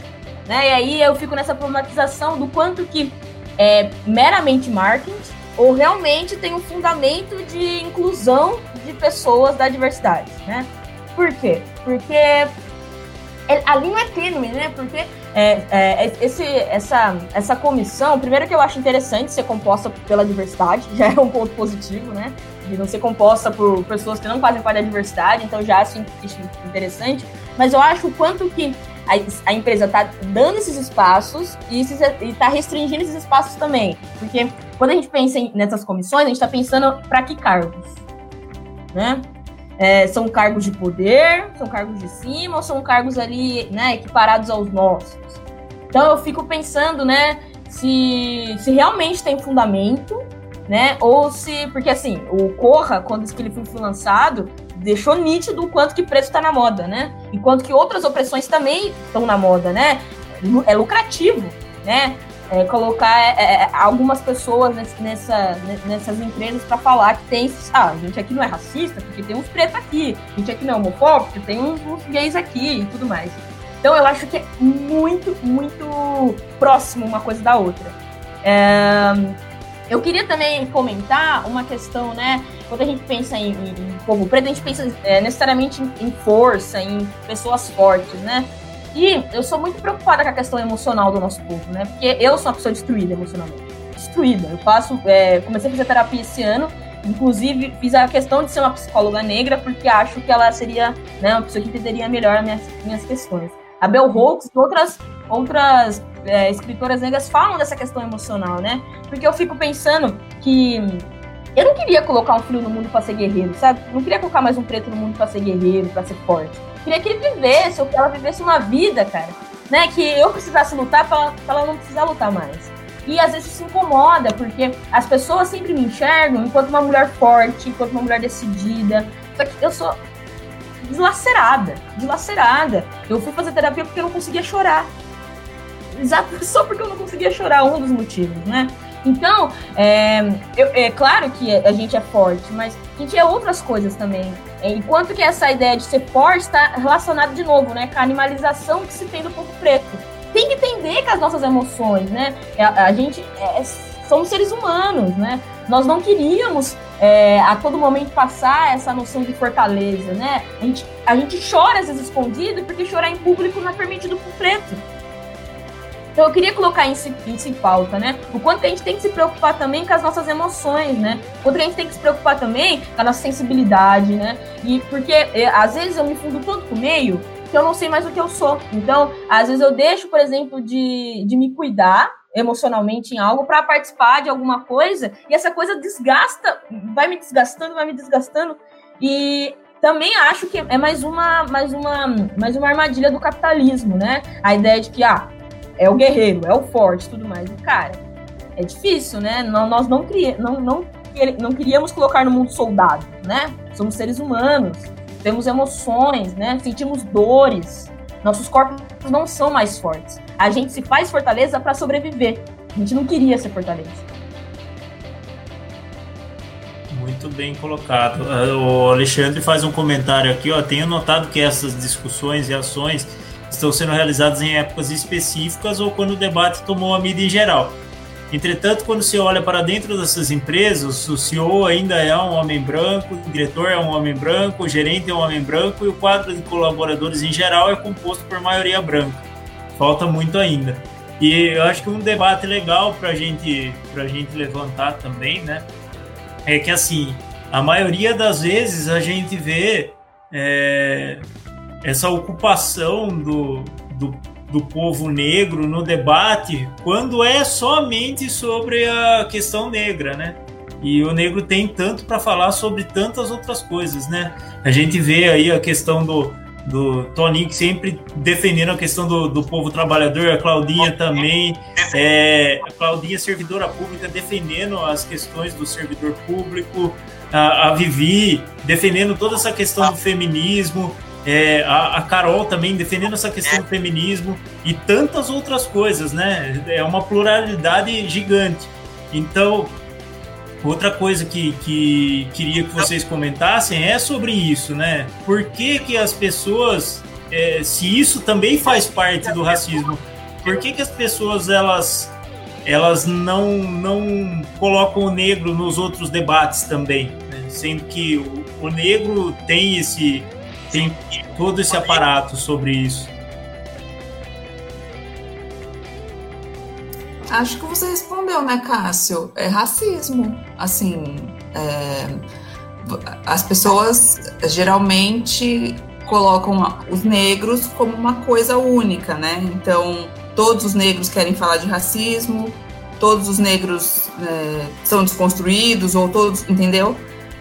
Né? E aí eu fico nessa problematização do quanto que é meramente marketing ou realmente tem um fundamento de inclusão de pessoas da diversidade, né? Por quê? Porque a linha é tênue, né? Porque é, é, esse, essa, essa comissão, primeiro que eu acho interessante ser composta pela diversidade, já é um ponto positivo, né? De não ser composta por pessoas que não fazem parte da diversidade, então já acho interessante. Mas eu acho o quanto que a empresa está dando esses espaços e está restringindo esses espaços também. Porque quando a gente pensa em, nessas comissões, a gente está pensando para que cargos? Né? É, são cargos de poder, são cargos de cima ou são cargos ali, né, equiparados aos nossos? Então eu fico pensando, né, se, se realmente tem fundamento, né, ou se, porque assim, o Corra, quando ele foi lançado, deixou nítido o quanto que preço está na moda, né, enquanto que outras opressões também estão na moda, né, é lucrativo, né, é, colocar é, é algumas pessoas nessa, nessas empresas para falar que tem. Ah, a gente aqui não é racista porque tem uns pretos aqui. A gente aqui não é homofóbico porque tem uns, uns gays aqui e tudo mais. Então eu acho que é muito, muito próximo uma coisa da outra. É, eu queria também comentar uma questão, né? Quando a gente pensa em, em, em povo preto, a gente pensa é, necessariamente em, em força, em pessoas fortes, né? E eu sou muito preocupada com a questão emocional do nosso povo, né? Porque eu sou uma pessoa destruída emocionalmente. Destruída. Eu faço. É, comecei a fazer terapia esse ano. Inclusive, fiz a questão de ser uma psicóloga negra, porque acho que ela seria né, uma pessoa que entenderia melhor minhas, minhas questões. A Bell Hooks e outras, outras é, escritoras negras falam dessa questão emocional, né? Porque eu fico pensando que eu não queria colocar um filho no mundo para ser guerreiro, sabe? Não queria colocar mais um preto no mundo para ser guerreiro, para ser forte. Queria que ele vivesse, ou que ela vivesse uma vida, cara, né? Que eu precisasse lutar pra pra ela não precisar lutar mais. E às vezes isso incomoda, porque as pessoas sempre me enxergam enquanto uma mulher forte, enquanto uma mulher decidida. Só que eu sou deslacerada, dilacerada. Eu fui fazer terapia porque eu não conseguia chorar. Exato, só porque eu não conseguia chorar, um dos motivos, né? Então, é, eu, é claro que a gente é forte, mas a gente é outras coisas também. É, enquanto que essa ideia de ser forte está relacionada de novo, né, com a animalização que se tem do povo preto. Tem que entender que as nossas emoções, né, a, é, a gente é, somos seres humanos, né? Nós não queríamos é, a todo momento passar essa noção de fortaleza, né? A gente, a gente chora às vezes escondido porque chorar em público não é permitido pro preto. Então eu queria colocar isso, isso em pauta, né? O quanto a gente tem que se preocupar também com as nossas emoções, né? O quanto a gente tem que se preocupar também com a nossa sensibilidade, né? E porque é, às vezes eu me fundo tanto com o meio que eu não sei mais o que eu sou. Então, às vezes eu deixo, por exemplo, de, de me cuidar emocionalmente em algo para participar de alguma coisa e essa coisa desgasta, vai me desgastando, vai me desgastando e também acho que é mais uma, mais uma, mais uma armadilha do capitalismo, né? A ideia de que ah, é o guerreiro, é o forte tudo mais. E, cara, é difícil, né? Nós não, cria, não, não, não queríamos colocar no mundo soldado, né? Somos seres humanos, temos emoções, né? Sentimos dores. Nossos corpos não são mais fortes. A gente se faz fortaleza para sobreviver. A gente não queria ser fortaleza. Muito bem colocado. O Alexandre faz um comentário aqui, ó. Tenho notado que essas discussões e ações estão sendo realizadas em épocas específicas ou quando o debate tomou a mídia em geral. Entretanto, quando se olha para dentro dessas empresas, o CEO ainda é um homem branco, o diretor é um homem branco, o gerente é um homem branco e o quadro de colaboradores em geral é composto por maioria branca. Falta muito ainda. E eu acho que um debate legal para gente, a gente levantar também, né? É que assim, a maioria das vezes a gente vê é, essa ocupação do, do, do povo negro no debate quando é somente sobre a questão negra, né? E o negro tem tanto para falar sobre tantas outras coisas, né? A gente vê aí a questão do, do Toninho sempre defendendo a questão do, do povo trabalhador, a Claudinha também, é, a Claudinha servidora pública defendendo as questões do servidor público, a, a Vivi defendendo toda essa questão do feminismo, é, a, a, Carol também defendendo essa questão do feminismo e tantas outras coisas, né? É uma pluralidade gigante. Então, outra coisa que, que queria que vocês comentassem é sobre isso, né? Por que, que as pessoas, é, se isso também faz parte do racismo, por que, que as pessoas elas elas não, não colocam o negro nos outros debates também? Né? sendo que o, o negro tem esse tem todo esse aparato sobre isso. Acho que você respondeu, né, Cássio? É racismo. Assim, é, as pessoas geralmente colocam os negros como uma coisa única, né? Então, todos os negros querem falar de racismo, todos os negros é, são desconstruídos, ou todos, entendeu?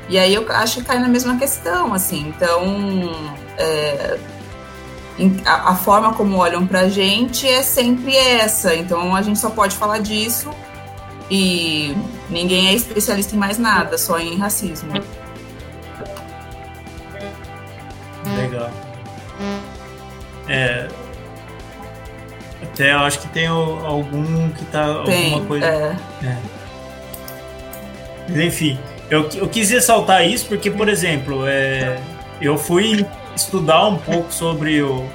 E aí eu acho que cai na mesma questão, assim. Então, é, a, a, forma como olham pra gente é sempre essa. Então, a gente só pode falar disso e ninguém é especialista em mais nada, só em racismo. Legal. É, até eu acho que tem algum que tá tem, alguma coisa. É. É. Mas enfim, eu, eu quis ressaltar isso porque, por exemplo, é, eu fui estudar um pouco sobre o.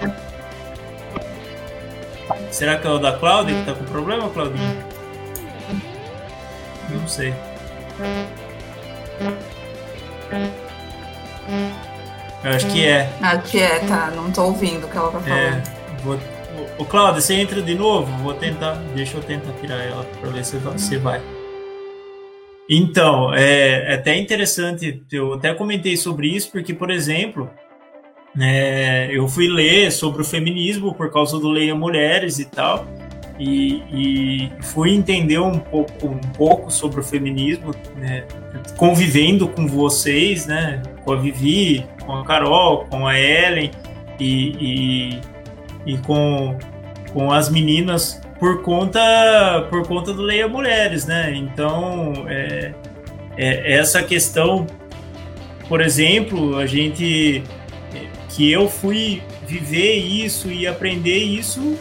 Será que é o da Cláudia que tá com problema, Claudinha? Não sei. Eu acho que é. Acho que é, tá. Não tô ouvindo o que ela tá falando. É, vou... Ô, Cláudia, você entra de novo? Vou tentar. Deixa eu tentar tirar ela pra ver se você vai. Então, é, é até interessante, eu até comentei sobre isso, porque, por exemplo, é, eu fui ler sobre o feminismo por causa do Leia Mulheres e tal, e, e, fui entender um pouco, um pouco sobre o feminismo, né, convivendo com vocês, né, com a Vivi, com a Carol, com a Ellen e, e, e com, com as meninas por conta por conta do Leia Mulheres, né? Então é, é, essa questão, por exemplo, a gente que eu fui viver isso e aprender isso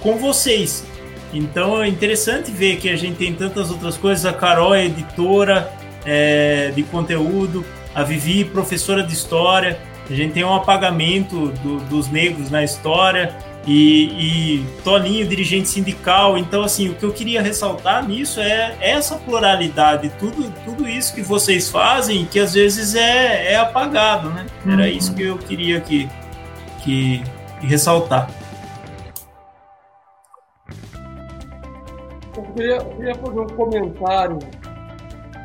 com vocês. Então é interessante ver que a gente tem tantas outras coisas. A Carol é editora é, de conteúdo, a Vivi, professora de história. A gente tem um apagamento do, dos negros na história e, e Toninho, dirigente sindical. Então, assim, o que eu queria ressaltar nisso é essa pluralidade, tudo, tudo isso que vocês fazem, que às vezes é, é apagado, né? Era uhum. isso que eu queria que, que, que ressaltar. Eu queria, eu queria fazer um comentário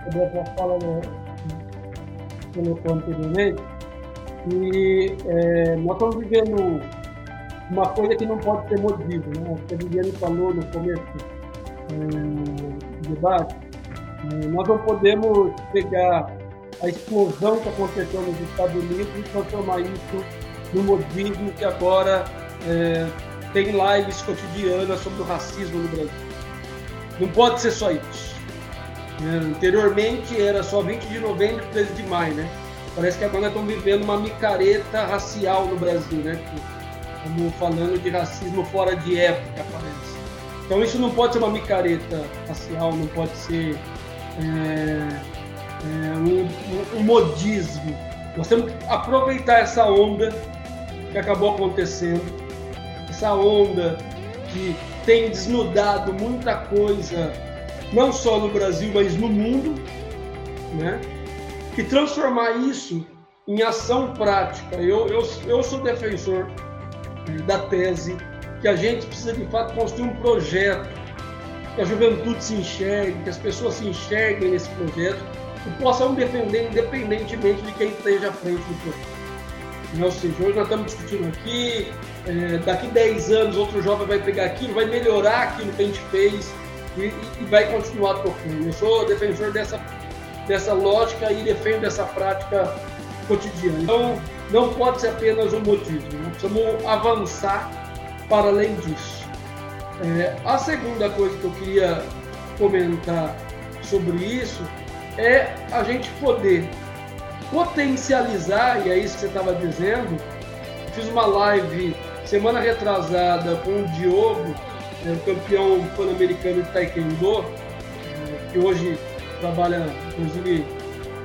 sobre essa fala no, colocou anteriormente. E é, nós estamos vivendo uma coisa que não pode ser modismo, né? O Viviane falou no começo é, do debate. É, nós não podemos pegar a explosão que aconteceu nos Estados Unidos e transformar isso no modismo que agora é, tem lives cotidianas sobre o racismo no Brasil. Não pode ser só isso. Anteriormente era só 20 de novembro e 13 de maio, né? Parece que agora estão vivendo uma micareta racial no Brasil, né? Como falando de racismo fora de época, parece. Então isso não pode ser uma micareta racial, não pode ser é, é, um, um, modismo. Nós temos que aproveitar essa onda que acabou acontecendo, essa onda que tem desnudado muita coisa, não só no Brasil, mas no mundo, né? e transformar isso em ação prática. Eu, eu, eu sou defensor da tese que a gente precisa de fato construir um projeto, que a juventude se enxergue, que as pessoas se enxerguem nesse projeto e possam defender independentemente de quem esteja à frente do projeto. Ou seja, hoje nós estamos discutindo aqui, é, daqui 10 anos outro jovem vai pegar aquilo, vai melhorar aquilo que a gente fez e, e vai continuar tocando. Eu sou defensor dessa dessa lógica e defendo essa prática cotidiana. Então, não pode ser apenas um motivo, nós precisamos avançar para além disso. É, a segunda coisa que eu queria comentar sobre isso é a gente poder potencializar, e é isso que você estava dizendo, fiz uma live semana retrasada com o Diogo, é, campeão pan-americano de Taekwondo, é, que hoje trabalha inclusive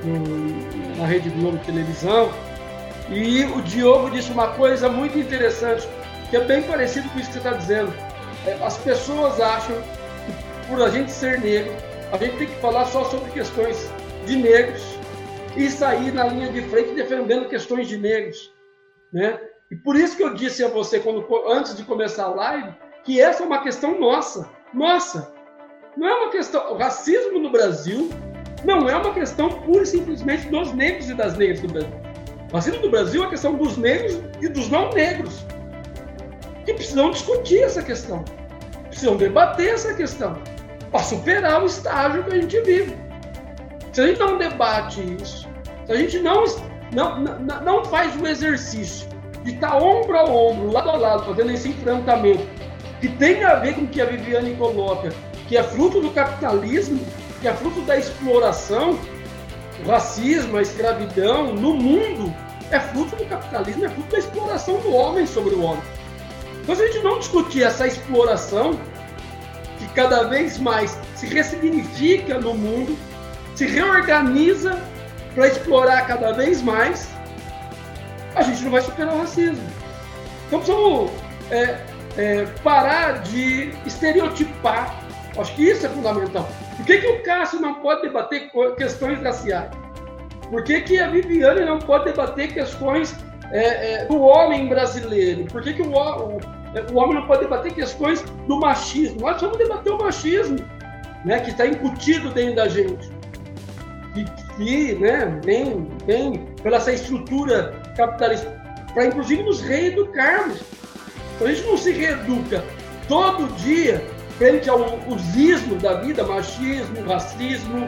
no, na Rede Globo Televisão. E o Diogo disse uma coisa muito interessante, que é bem parecido com isso que você está dizendo. É, as pessoas acham que por a gente ser negro, a gente tem que falar só sobre questões de negros, e sair na linha de frente defendendo questões de negros. Né? E por isso que eu disse a você, quando, antes de começar a live, que essa é uma questão nossa. Nossa! Não é uma questão. O racismo no Brasil não é uma questão pura e simplesmente dos negros e das negras do Brasil. Racismo do Brasil é a questão dos negros e dos não negros. Que precisam discutir essa questão. Precisam debater essa questão. Para superar o estágio que a gente vive. Se a gente não debate isso, se a gente não, não, não, não faz o exercício de estar ombro a ombro, lado a lado, fazendo esse enfrentamento, que tem a ver com o que a Viviane coloca, que é fruto do capitalismo, que é fruto da exploração, o racismo, a escravidão no mundo, é fruto do capitalismo, é fruto da exploração do homem sobre o homem. Então, se a gente não discutir essa exploração, que cada vez mais se ressignifica no mundo, se reorganiza para explorar cada vez mais, a gente não vai superar o racismo. Então precisamos é, é, parar de estereotipar. Acho que isso é fundamental. Por que, que o Cássio não pode debater questões raciais? Por que, que a Viviane não pode debater questões é, é do homem brasileiro? Por que, que o, o, o, homem não pode debater questões do machismo? Nós vamos debater o machismo, né, que está incutido dentro da gente que, que né, vem, vem pela essa estrutura capitalista, para inclusive nos reeducarmos. Então a gente não se reeduca todo dia frente aos ismos da vida, machismo, racismo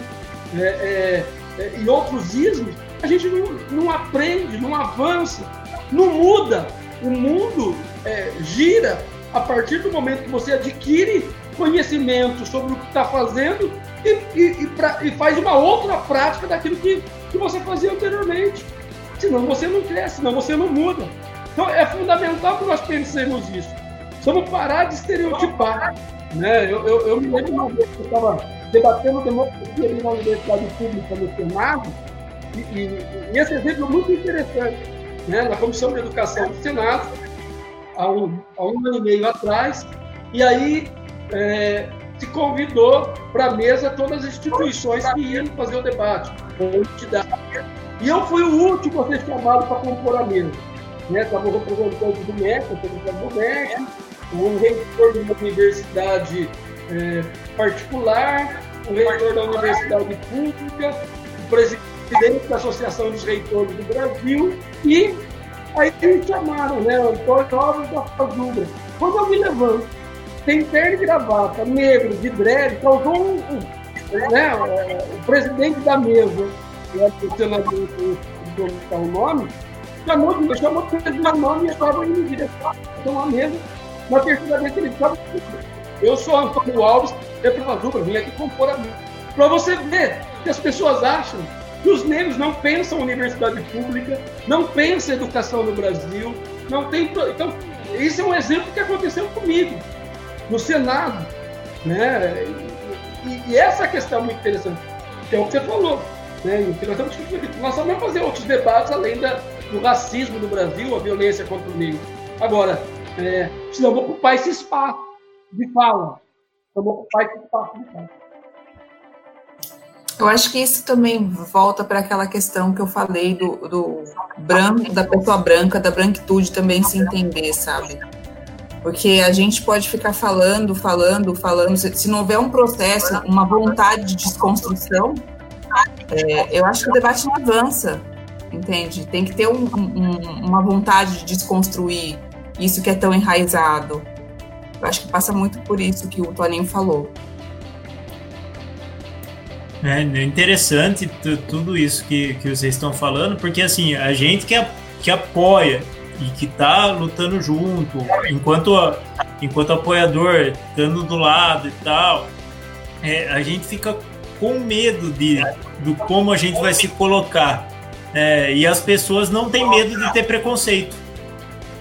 é, é, é, e outros ismos, a gente não, não, aprende, não avança, não muda. O mundo é, gira a partir do momento que você adquire conhecimento sobre o que está fazendo e, e, e, pra, e, faz uma outra prática daquilo que, que você fazia anteriormente. Senão você não cresce, senão você não muda. Então é fundamental que nós pensemos isso. Vamos parar de estereotipar. Né? Eu, eu, eu me lembro uma vez que eu estava debatendo democracia ali na Universidade Pública no Senado, e, e, e esse exemplo é muito interessante. Né? Na Comissão de Educação do Senado, há um, há um ano e meio atrás, e aí é, se convidou para a mesa todas as instituições que iam fazer o debate, E eu fui o último a ser chamado para compor a mesa. Né? Estava o representante do MEC, o representante do MEC, o reitor de uma universidade é, particular, o reitor da universidade pública, o presidente da Associação dos Reitores do Brasil e aí me chamaram, né, Antônio Alves da Fazubra. Quando eu me levanto tem terno e gravata, negro, de dread, causou um, um né, o presidente da mesa, que é o senador, não o nome, chamou chamou de meu nome e estava indo direção a mesa. Na terceira vez que ele estava, eu sou Antônio Alves, representador, vim aqui compor a. Para você ver que as pessoas acham que os negros não pensam universidade pública, não pensam educação no Brasil, não tem. Então, isso é um exemplo que aconteceu comigo no Senado. Né? E, e, essa questão é muito interessante, que é o que você falou. Né? nós, estamos, nós só vamos fazer outros debates além da, do racismo no Brasil, a violência contra o negro. Agora, é, precisamos ocupar esse espaço de fala. Precisamos ocupar esse espaço de fala. Eu acho que isso também volta para aquela questão que eu falei do, do branco, da pessoa branca, da branquitude também se entender, sabe? Porque a gente pode ficar falando, falando, falando. Se não houver um processo, uma vontade de desconstrução, é, eu acho que o debate não avança, entende? Tem que ter um, um, uma vontade de desconstruir isso que é tão enraizado. Eu acho que passa muito por isso que o Toninho falou. É, é interessante tudo isso que, que vocês estão falando, porque assim, a gente que, que apoia e que tá lutando junto, enquanto, enquanto apoiador, estando do lado e tal, é, a gente fica com medo de, do como a gente vai se colocar. É, e as pessoas não têm medo de ter preconceito.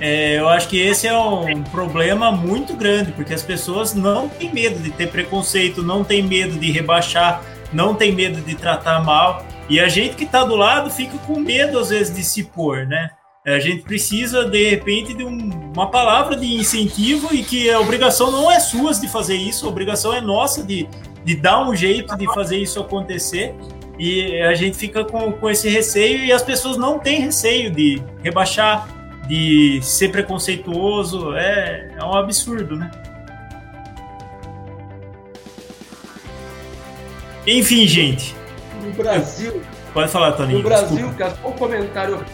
É, eu acho que esse é um problema muito grande, porque as pessoas não têm medo de ter preconceito, não têm medo de rebaixar, não têm medo de tratar mal. E a gente que está do lado fica com medo, às vezes, de se pôr, né? É, a gente precisa, de repente, de um, uma palavra de incentivo e que a obrigação não é sua de fazer isso, a obrigação é nossa de, de dar um jeito de fazer isso acontecer. E a gente fica com, com esse receio e as pessoas não têm receio de rebaixar, de ser preconceituoso. É, é um absurdo, né? Enfim, gente. No Brasil. Pode falar, Toninho. No Brasil, cara, só um comentário.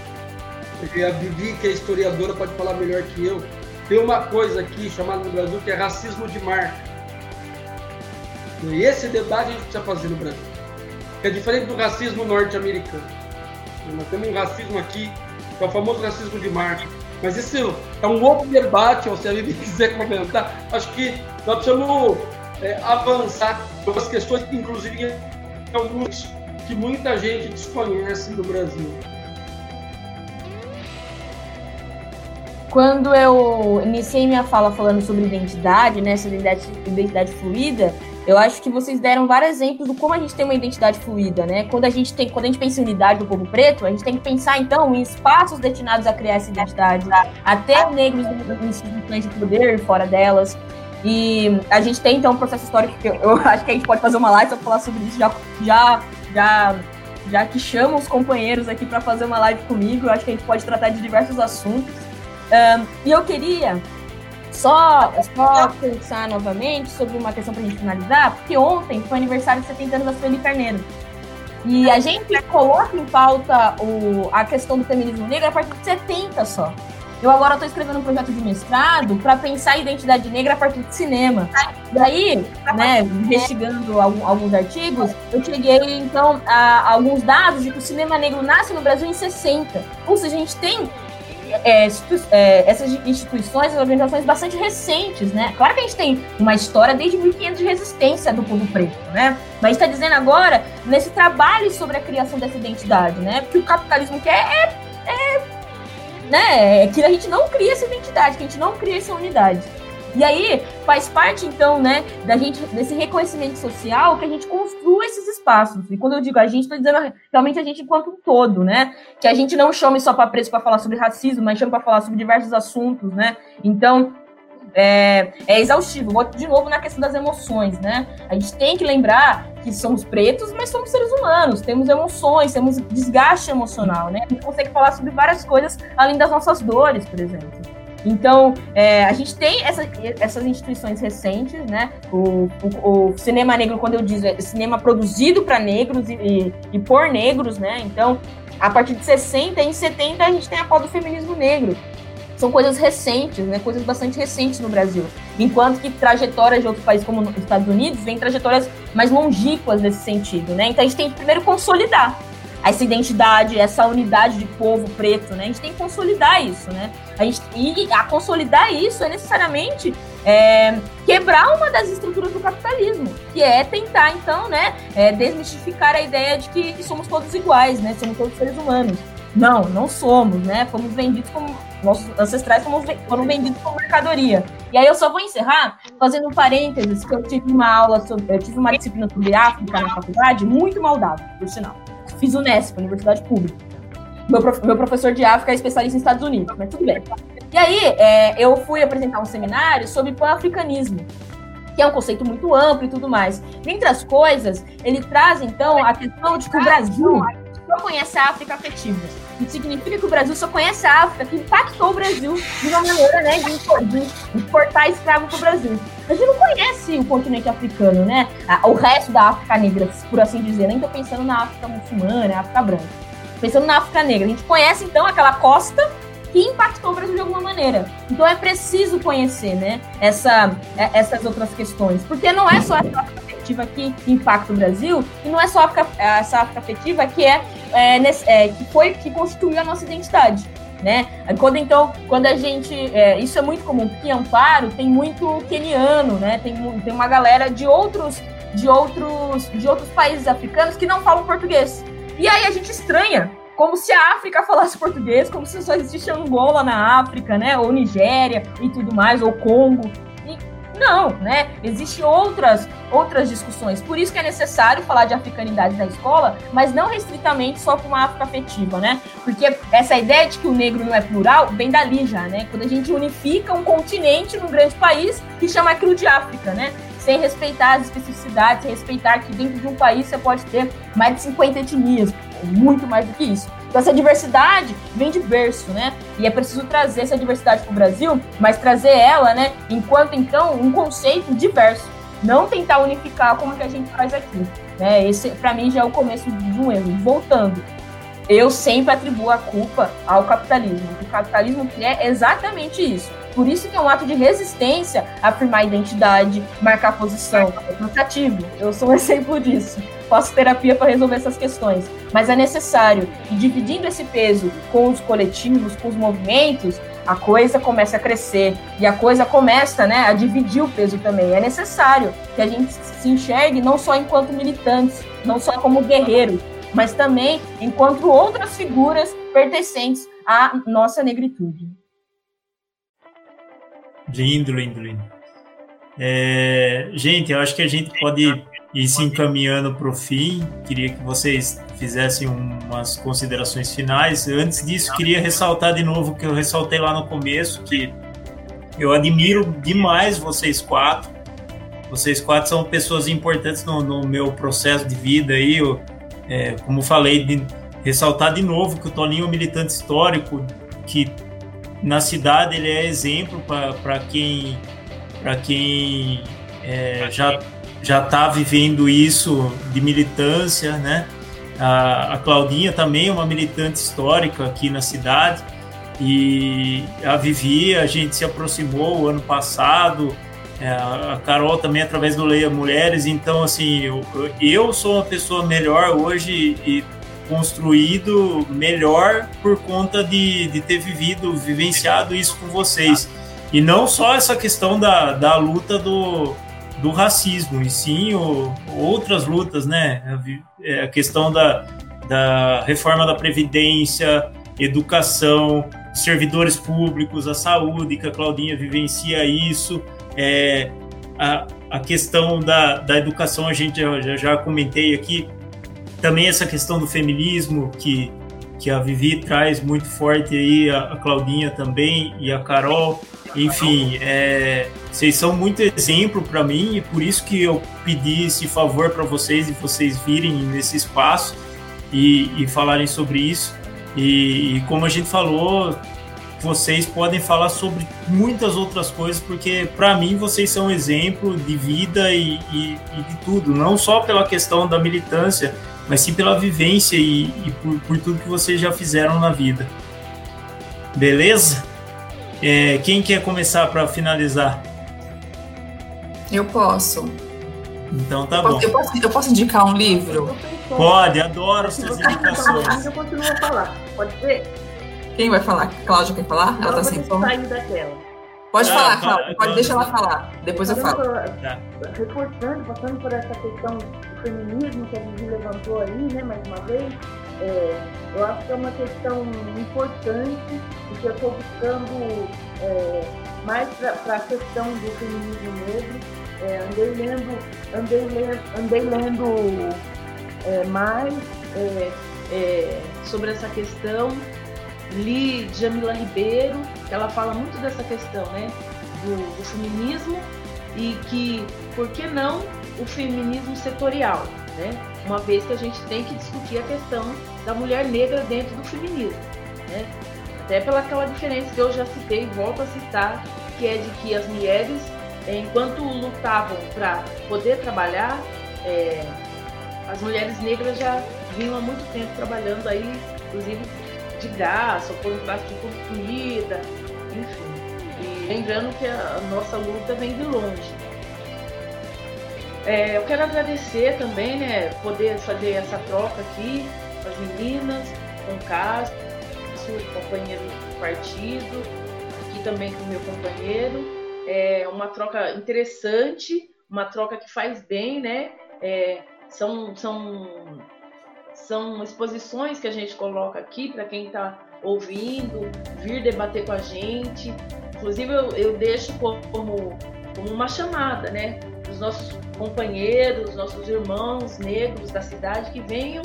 A Vivi, que é historiadora, pode falar melhor que eu. Tem uma coisa aqui chamada no Brasil que é racismo de marca. E esse debate a gente precisa fazer no Brasil. Que é diferente do racismo norte-americano. Nós temos um racismo aqui, é o famoso racismo de marca. Mas esse é um outro debate, ou se a Vivi quiser comentar, acho que nós precisamos é, avançar sobre as questões que, inclusive, alguns que muita gente desconhece no Brasil. Quando eu iniciei minha fala falando sobre identidade, né, essa identidade, identidade fluida, eu acho que vocês deram vários exemplos de como a gente tem uma identidade fluida, né? Quando a gente tem, quando a gente pensa em unidade do povo preto, a gente tem que pensar então em espaços destinados a criar essa identidade, até negros em instituições de poder fora delas. E a gente tem então um processo histórico que eu acho que a gente pode fazer uma live para falar sobre isso já já já já que chama os companheiros aqui para fazer uma live comigo, eu acho que a gente pode tratar de diversos assuntos. Um, e eu queria só, só pensar novamente sobre uma questão para a gente finalizar, porque ontem foi aniversário de 70 anos da Sueli Carneiro. E a gente coloca em pauta o, a questão do feminismo negro a partir de 70 só. Eu agora estou escrevendo um projeto de mestrado para pensar a identidade negra a partir de cinema. Daí, né, investigando alguns artigos, eu cheguei então a alguns dados de que o cinema negro nasce no Brasil em 60. Ou seja, a gente tem é, é, essas instituições, organizações bastante recentes, né? Claro que a gente tem uma história desde 1500 de resistência do povo preto, né? Mas está dizendo agora nesse trabalho sobre a criação dessa identidade, né? Porque o capitalismo quer é, é, né? É que a gente não cria essa identidade, que a gente não cria essa unidade. E aí faz parte, então, né, da gente, desse reconhecimento social que a gente construa esses espaços. E quando eu digo a gente, estou dizendo realmente a gente enquanto um todo, né? Que a gente não chame só para preso para falar sobre racismo, mas chame para falar sobre diversos assuntos, né? Então, é, é, exaustivo. Vou de novo na questão das emoções, né? A gente tem que lembrar que somos pretos, mas somos seres humanos, temos emoções, temos desgaste emocional, né? A gente consegue falar sobre várias coisas além das nossas dores, por exemplo. Então, é, a gente tem essa, essas instituições recentes, né? O, o, o, cinema negro, quando eu digo, é cinema produzido para negros e, e, e, por negros, né? Então, a partir de 60 e 70 a gente tem a pauta do feminismo negro. São coisas recentes, né? Coisas bastante recentes no Brasil. Enquanto que trajetórias de outros países, como os Estados Unidos, vêm trajetórias mais longínquas nesse sentido, né? Então, a gente tem que primeiro consolidar essa identidade, essa unidade de povo preto, né? A gente tem que consolidar isso, né? A gente, e a consolidar isso é necessariamente é, quebrar uma das estruturas do capitalismo, que é tentar, então, né, é, desmistificar a ideia de que somos todos iguais, né? Somos todos seres humanos. Não, não somos, né? Fomos vendidos como. Nossos ancestrais foram vendidos como mercadoria. E aí eu só vou encerrar fazendo um parênteses, que eu tive uma aula sobre. Eu tive uma disciplina sobre África na faculdade, muito maldável, por sinal fiz Unesp, Universidade Pública. Meu, prof, meu professor de África é especialista nos Estados Unidos, mas tudo bem. E aí, é, eu fui apresentar um seminário sobre pan-africanismo, que é um conceito muito amplo e tudo mais. Dentre as coisas, ele traz, então, a questão de que o Brasil só conhece a África afetiva. Significa que o Brasil só conhece a África que impactou o Brasil de uma maneira né, de exportar escravo para o Brasil. A gente não conhece o continente africano, né? O resto da África negra, por assim dizer. Nem estou pensando na África muçulmana, na África branca. Pensando na África negra. A gente conhece, então, aquela costa que impactou o Brasil de alguma maneira. Então é preciso conhecer, né, essa, é, essas outras questões. Porque não é só essa África afetiva que impacta o Brasil, e não é só África, essa África afetiva que é, é, é, que foi que constituiu a nossa identidade. Né? Quando então, quando a gente, é, isso é muito comum, porque Amparo tem muito keniano, né? Tem, tem uma galera de outros, de outros, de outros países africanos que não falam português. E aí a gente estranha, como se a África falasse português, como se só existisse Angola na África, né? Ou Nigéria e tudo mais, ou Congo. Não, né? Existem outras, outras discussões. Por isso que é necessário falar de africanidade na escola, mas não restritamente só com a África afetiva, né? Porque essa ideia de que o negro não é plural vem dali já, né? Quando a gente unifica um continente num grande país que chama aquilo de África, né? sem respeitar as especificidades, sem respeitar que dentro de um país você pode ter mais de 50 etnias, muito mais do que isso. Então, essa diversidade vem de berço, né? E é preciso trazer essa diversidade para o Brasil, mas trazer ela, né, enquanto, então, um conceito diverso. Não tentar unificar como que a gente faz aqui. Né? Esse, para mim, já é o começo de um erro. Voltando, eu sempre atribuo a culpa ao capitalismo. O capitalismo é exatamente isso. Por isso que é um ato de resistência afirmar a identidade, marcar posição. É cansativo. Eu sou um exemplo disso. Faço terapia para resolver essas questões. Mas é necessário. E dividindo esse peso com os coletivos, com os movimentos, a coisa começa a crescer. E a coisa começa né, a dividir o peso também. É necessário que a gente se enxergue não só enquanto militantes, não só como guerreiros, mas também enquanto outras figuras pertencentes à nossa negritude. Lindo, lindo, lindo. É, gente, eu acho que a gente pode ir se encaminhando para o fim. Queria que vocês fizessem umas considerações finais. Antes disso, queria ressaltar de novo o que eu ressaltei lá no começo, que eu admiro demais vocês quatro. Vocês quatro são pessoas importantes no, no meu processo de vida aí. Eu, é, como falei, de ressaltar de novo que o Toninho é um militante histórico que na cidade ele é exemplo para quem para quem é, já já está vivendo isso de militância, né? A, a, Claudinha também é uma militante histórica aqui na cidade e a Vivi a gente se aproximou o ano passado, é, a Carol também através do Leia Mulheres, então assim eu, eu sou uma pessoa melhor hoje e construído melhor por conta de, de ter vivido, vivenciado isso com vocês. E não só essa questão da, da luta do, do racismo, e sim o, outras lutas, né? A, é, a questão da, da reforma da Previdência, educação, servidores públicos, a saúde, que a Claudinha vivencia isso, é, a, a questão da, da educação, a gente já, já comentei aqui, também essa questão do feminismo que, que a Vivi traz muito forte aí, a, a Claudinha também e a Carol. Enfim, é, vocês são muito exemplo para mim e por isso que eu pedi esse favor para vocês e vocês virem nesse espaço e, e falarem sobre isso. E, e, como a gente falou, vocês podem falar sobre muitas outras coisas, porque para mim vocês são exemplo de vida e, e, e, de tudo, não só pela questão da militância, mas sim pela vivência e, e por, por, tudo que vocês já fizeram na vida. Beleza? É, quem quer começar para finalizar? Eu posso. Então tá eu bom. Posso, eu, posso, eu posso indicar um livro? Pode, adoro suas indicações. Eu continuo a falar. Pode ser? Quem vai falar? Cláudia quer falar? Ela tá sem som. sair daquela. Pode ah, falar, Cláudia. Pode, deixar ela falar. Depois eu falo. Tá. Reforçando, passando por essa questão feminismo que a Vivi levantou aí, né, mais uma vez, é, eu acho que é uma questão importante e que eu estou buscando é, mais para a questão do feminismo negro. É, andei lendo, andei lendo, andei lendo é, mais é, é, sobre essa questão. Li Jamila Ribeiro, que ela fala muito dessa questão, né, do, do feminismo e que, por que não o feminismo setorial, né? uma vez que a gente tem que discutir a questão da mulher negra dentro do feminismo. Né? Até pela aquela diferença que eu já citei volto a citar, que é de que as mulheres, eh, enquanto lutavam para poder trabalhar, é, as mulheres negras já vinham há muito tempo trabalhando aí, inclusive de graça, ou por um prato de comida, enfim. E lembrando que a nossa luta vem de longe. É, eu quero agradecer também, né, poder fazer essa troca aqui com as meninas, com o Cássio, companheiro do partido, aqui também com o meu companheiro. É uma troca interessante, uma troca que faz bem, né? É, são, são, são exposições que a gente coloca aqui para quem está ouvindo, vir debater com a gente. Inclusive, eu, eu deixo como, como uma chamada, né? Os nossos companheiros, nossos irmãos negros da cidade que venham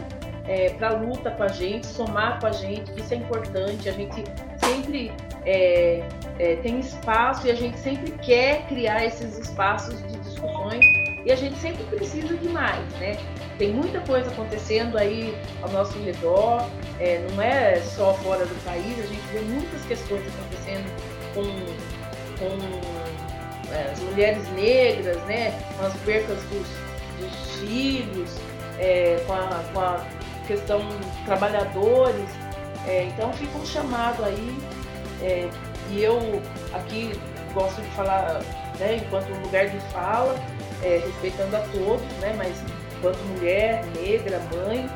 é, para a luta com a gente, somar com a gente, que isso é importante. A gente sempre é, é, tem espaço e a gente sempre quer criar esses espaços de discussões e a gente sempre precisa de mais, né? Tem muita coisa acontecendo aí ao nosso redor, é, não é só fora do país, a gente vê muitas questões acontecendo com, com é, as mulheres negras, né? Com as percas dos, dos filhos, é, com, a, com a questão dos trabalhadores. É, então fica um chamado aí, é, e eu aqui gosto de falar né, enquanto lugar de fala, é, respeitando a todos, né, mas enquanto mulher, negra, mãe,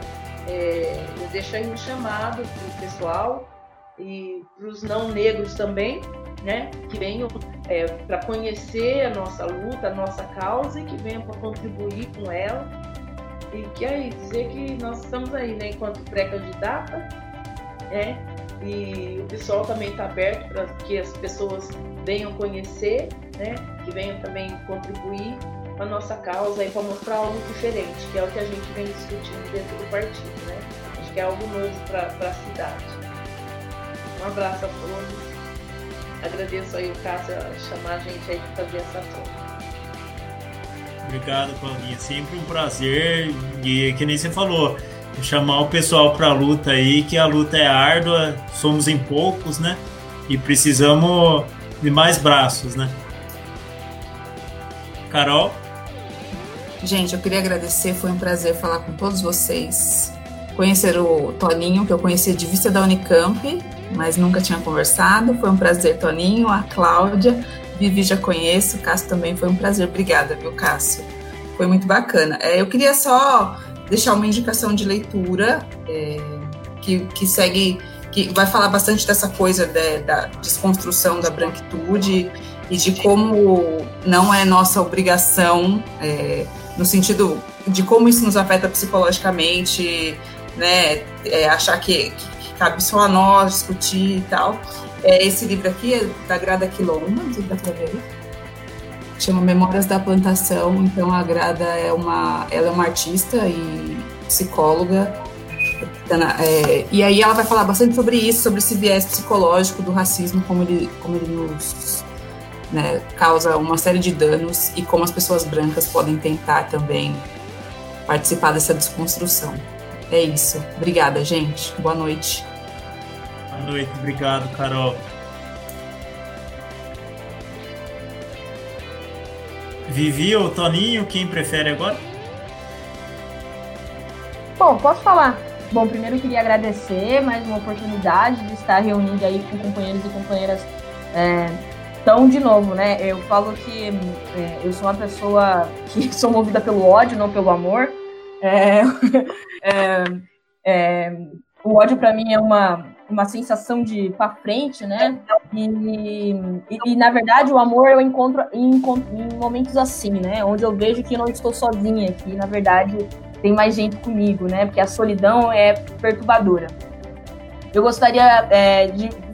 é, eu deixo aí um chamado para o pessoal e para os não negros também, né, que venham é, para conhecer a nossa luta, a nossa causa e que venham para contribuir com ela. E que aí dizer que nós estamos aí, né, enquanto pré-candidata, né, e o pessoal também está aberto para que as pessoas venham conhecer, né, que venham também contribuir a nossa causa e para mostrar algo diferente, que é o que a gente vem discutindo dentro do partido, né? Acho que é algo novo para a cidade. Um abraço a todos. Agradeço aí o Cássio chamar a gente aí para fazer essa troca. Obrigado, Claudinha. Sempre um prazer. E que nem você falou, chamar o pessoal para a luta aí, que a luta é árdua, somos em poucos, né? E precisamos de mais braços, né? Carol? Gente, eu queria agradecer, foi um prazer falar com todos vocês. Conhecer o Toninho, que eu conhecia de vista da Unicamp, mas nunca tinha conversado. Foi um prazer, Toninho, a Cláudia, Vivi já conheço, Cássio também foi um prazer. Obrigada, viu, Cássio? Foi muito bacana. É, eu queria só deixar uma indicação de leitura é, que, que segue, que vai falar bastante dessa coisa de, da desconstrução da branquitude e de como não é nossa obrigação, é, no sentido de como isso nos afeta psicologicamente, né, é, achar que, que, cabe só a nós discutir e tal. É, esse livro aqui é da Grada Quilomba, não sei se dá pra ver. Chama Memórias da Plantação. Então a Grada é uma, ela é uma artista e psicóloga. É, e aí ela vai falar bastante sobre isso, sobre esse viés psicológico do racismo, como ele, como ele nos né, causa uma série de danos e como as pessoas brancas podem tentar também participar dessa desconstrução. É isso. Obrigada, gente. Boa noite. Boa noite. Obrigado, Carol. Vivi ou Toninho, quem prefere agora? Bom, posso falar. Bom, primeiro eu queria agradecer mais uma oportunidade de estar reunindo aí com companheiros e companheiras é, então, de novo, né? Eu falo que é, eu sou uma pessoa que sou movida pelo ódio, não pelo amor. É, é, é o ódio para mim é uma, uma sensação de para frente, né? E, e, e, na verdade o amor eu encontro em, em, momentos assim, né? Onde eu vejo que não estou sozinha, que na verdade tem mais gente comigo, né? Porque a solidão é perturbadora. Eu gostaria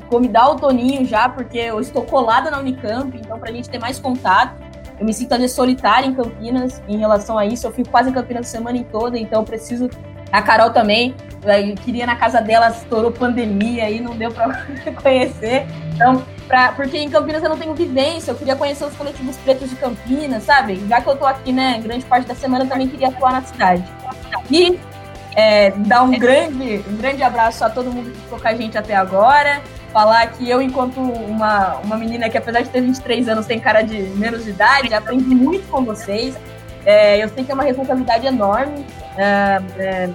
é, de convidar o Toninho já, porque eu estou colada na Unicamp, então para a gente ter mais contato. Eu me sinto às vezes solitária em Campinas em relação a isso. Eu fico quase em Campinas a semana toda, então eu preciso. A Carol também, eu queria na casa dela, estourou pandemia aí, não deu para conhecer. Então, pra, porque em Campinas eu não tenho vivência, eu queria conhecer os coletivos pretos de Campinas, sabe? Já que eu tô aqui, né, grande parte da semana, eu também queria atuar na cidade. E é, dar um grande, um grande abraço a todo mundo que ficou com a gente até agora falar que eu, enquanto uma, uma menina que, apesar de ter 23 anos, tem cara de menos de idade, aprendi muito com vocês. É, eu sei que é uma responsabilidade enorme é, é,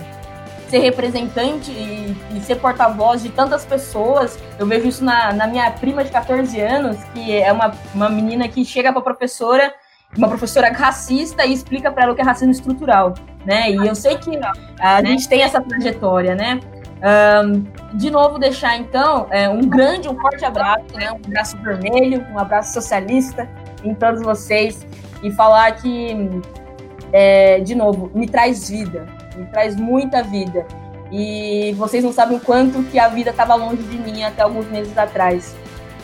ser representante e, e ser porta-voz de tantas pessoas. Eu vejo isso na, na minha prima de 14 anos, que é uma, uma menina que chega para a professora uma professora racista e explica para ela o que é racismo estrutural, né? E eu sei que a gente tem essa trajetória, né? Um, de novo, deixar então é, um grande, um forte abraço, né, um abraço vermelho, um abraço socialista em todos vocês e falar que, é, de novo, me traz vida, me traz muita vida. E vocês não sabem o quanto que a vida estava longe de mim até alguns meses atrás.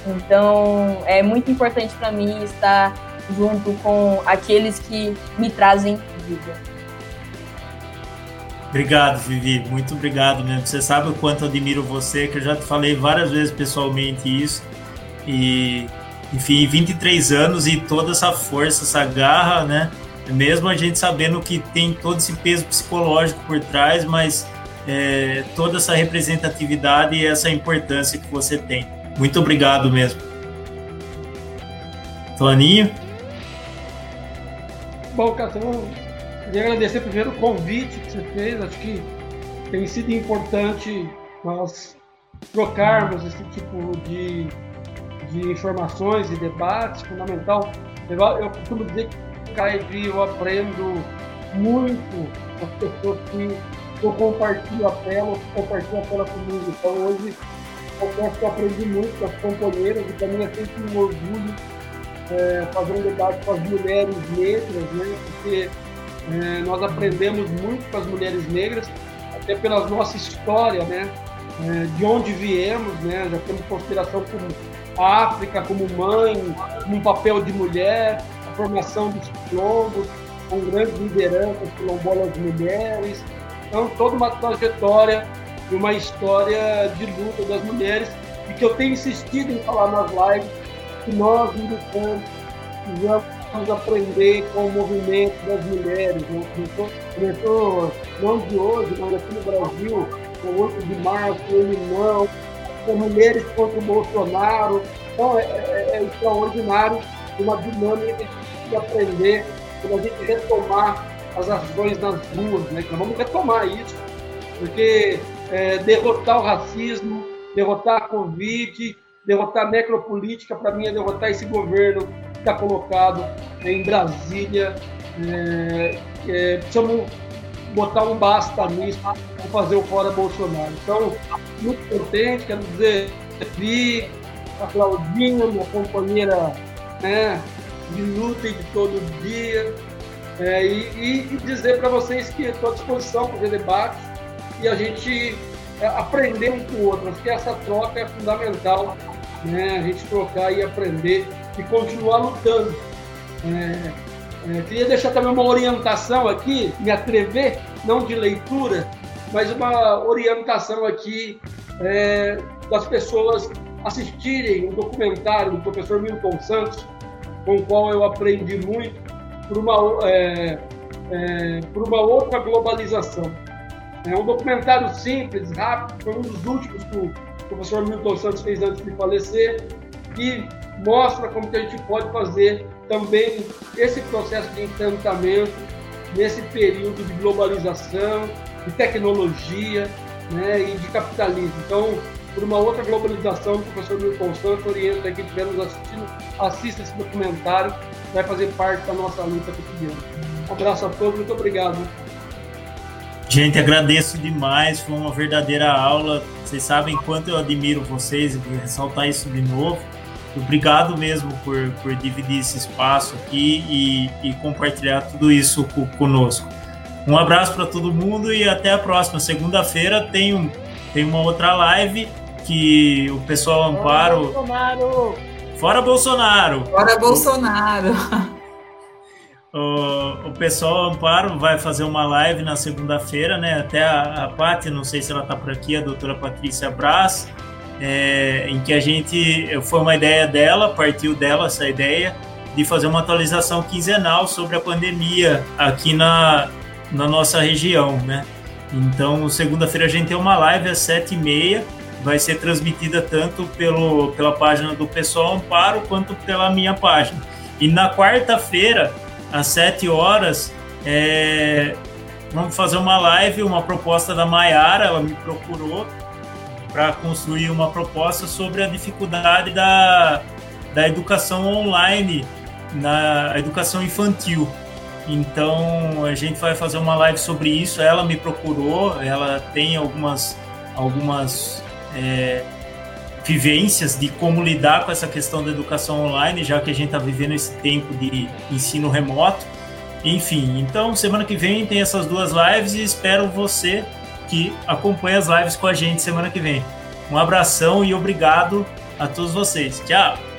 Então, é muito importante para mim estar junto com aqueles que me trazem vida. Obrigado, Vivi. Muito obrigado mesmo. Você sabe o quanto eu admiro você, que eu já te falei várias vezes pessoalmente isso. E enfim, 23 anos e toda essa força, essa garra, né? Mesmo a gente sabendo que tem todo esse peso psicológico por trás, mas é, toda essa representatividade e essa importância que você tem. Muito obrigado mesmo. Toninho? Bom, Cassiano, queria agradecer primeiro o convite que você fez. Acho que tem sido importante nós trocarmos esse tipo de, de informações e debates, fundamental. Eu, costumo dizer que Caio eu aprendo muito com as pessoas que eu compartilho a tela, que compartilham a tela comigo. Então hoje eu que eu aprendi muito com as companheiras e mim é sempre um orgulho é, fazer um debate com as mulheres negras, né? porque é, nós aprendemos muito com as mulheres negras, até pela nossa história, né? É, de onde viemos, né? já temos consideração como a África como mãe, um papel de mulher, a formação dos quilombos, com grandes lideranças quilombolas mulheres. Então, toda uma trajetória e uma história de luta das mulheres e que eu tenho insistido em falar nas lives que nós, militantes, precisamos aprender com o movimento das mulheres. Né? Começou, não de hoje, mas aqui no Brasil, com 8 de março, ele não, com mulheres contra o Bolsonaro. Então, é, é, é extraordinário, uma dinâmica precisa aprender quando a gente retomar as ações nas ruas, né? Nós vamos retomar isso, porque é, derrotar o racismo, derrotar a Covid, derrotar a necropolítica, para mim, é derrotar esse governo está colocado em Brasília. É, é, precisamos botar um basta nisso para fazer o fora Bolsonaro. Então, muito contente, quero dizer, vi a Claudinha, minha companheira né, de luta e de todo dia, é, e, e, dizer para vocês que estou à disposição para fazer debate e a gente é, aprender um com o outro. Acho que essa troca é fundamental né? a gente trocar e aprender e continuar lutando. É, é, queria deixar também uma orientação aqui, me atrever, não de leitura, mas uma orientação aqui é, das pessoas assistirem um documentário do professor Milton Santos, com o qual eu aprendi muito, por uma, é, é, por uma outra globalização. É um documentário simples, rápido, foi um dos últimos que o o professor Milton Santos fez antes de falecer, e mostra como que a gente pode fazer também esse processo de encantamento nesse período de globalização, de tecnologia né, e de capitalismo. Então, por uma outra globalização, o professor Milton Santos orienta aqui que estiver nos assistindo, assista esse documentário, vai fazer parte da nossa luta cotidiana. Um abraço a todos, muito obrigado. Gente, agradeço demais, foi uma verdadeira aula. Vocês sabem quanto eu admiro vocês, vou ressaltar isso de novo. Obrigado mesmo por, por dividir esse espaço aqui e, e compartilhar tudo isso conosco. Um abraço para todo mundo e até a próxima. Segunda-feira tem, um, tem uma outra live que o pessoal Amparo. Fora Bolsonaro! Fora Bolsonaro! Fora Bolsonaro! O, o pessoal Amparo vai fazer uma live na segunda-feira, né? Até a, a Paty, não sei se ela está por aqui, a doutora Patrícia Brás, é, em que a gente. Foi uma ideia dela, partiu dela essa ideia, de fazer uma atualização quinzenal sobre a pandemia aqui na, na nossa região, né? Então, segunda-feira a gente tem uma live às sete e meia, vai ser transmitida tanto pelo, pela página do Pessoal Amparo quanto pela minha página. E na quarta-feira às 7 horas, é, vamos fazer uma live, uma proposta da Maiara, ela me procurou para construir uma proposta sobre a dificuldade da, da educação online, na educação infantil. Então a gente vai fazer uma live sobre isso. Ela me procurou, ela tem algumas, algumas é, vivências de como lidar com essa questão da educação online, já que a gente está vivendo esse tempo de ensino remoto. Enfim, então semana que vem tem essas duas lives e espero você que acompanhe as lives com a gente semana que vem. Um abração e obrigado a todos vocês. Tchau!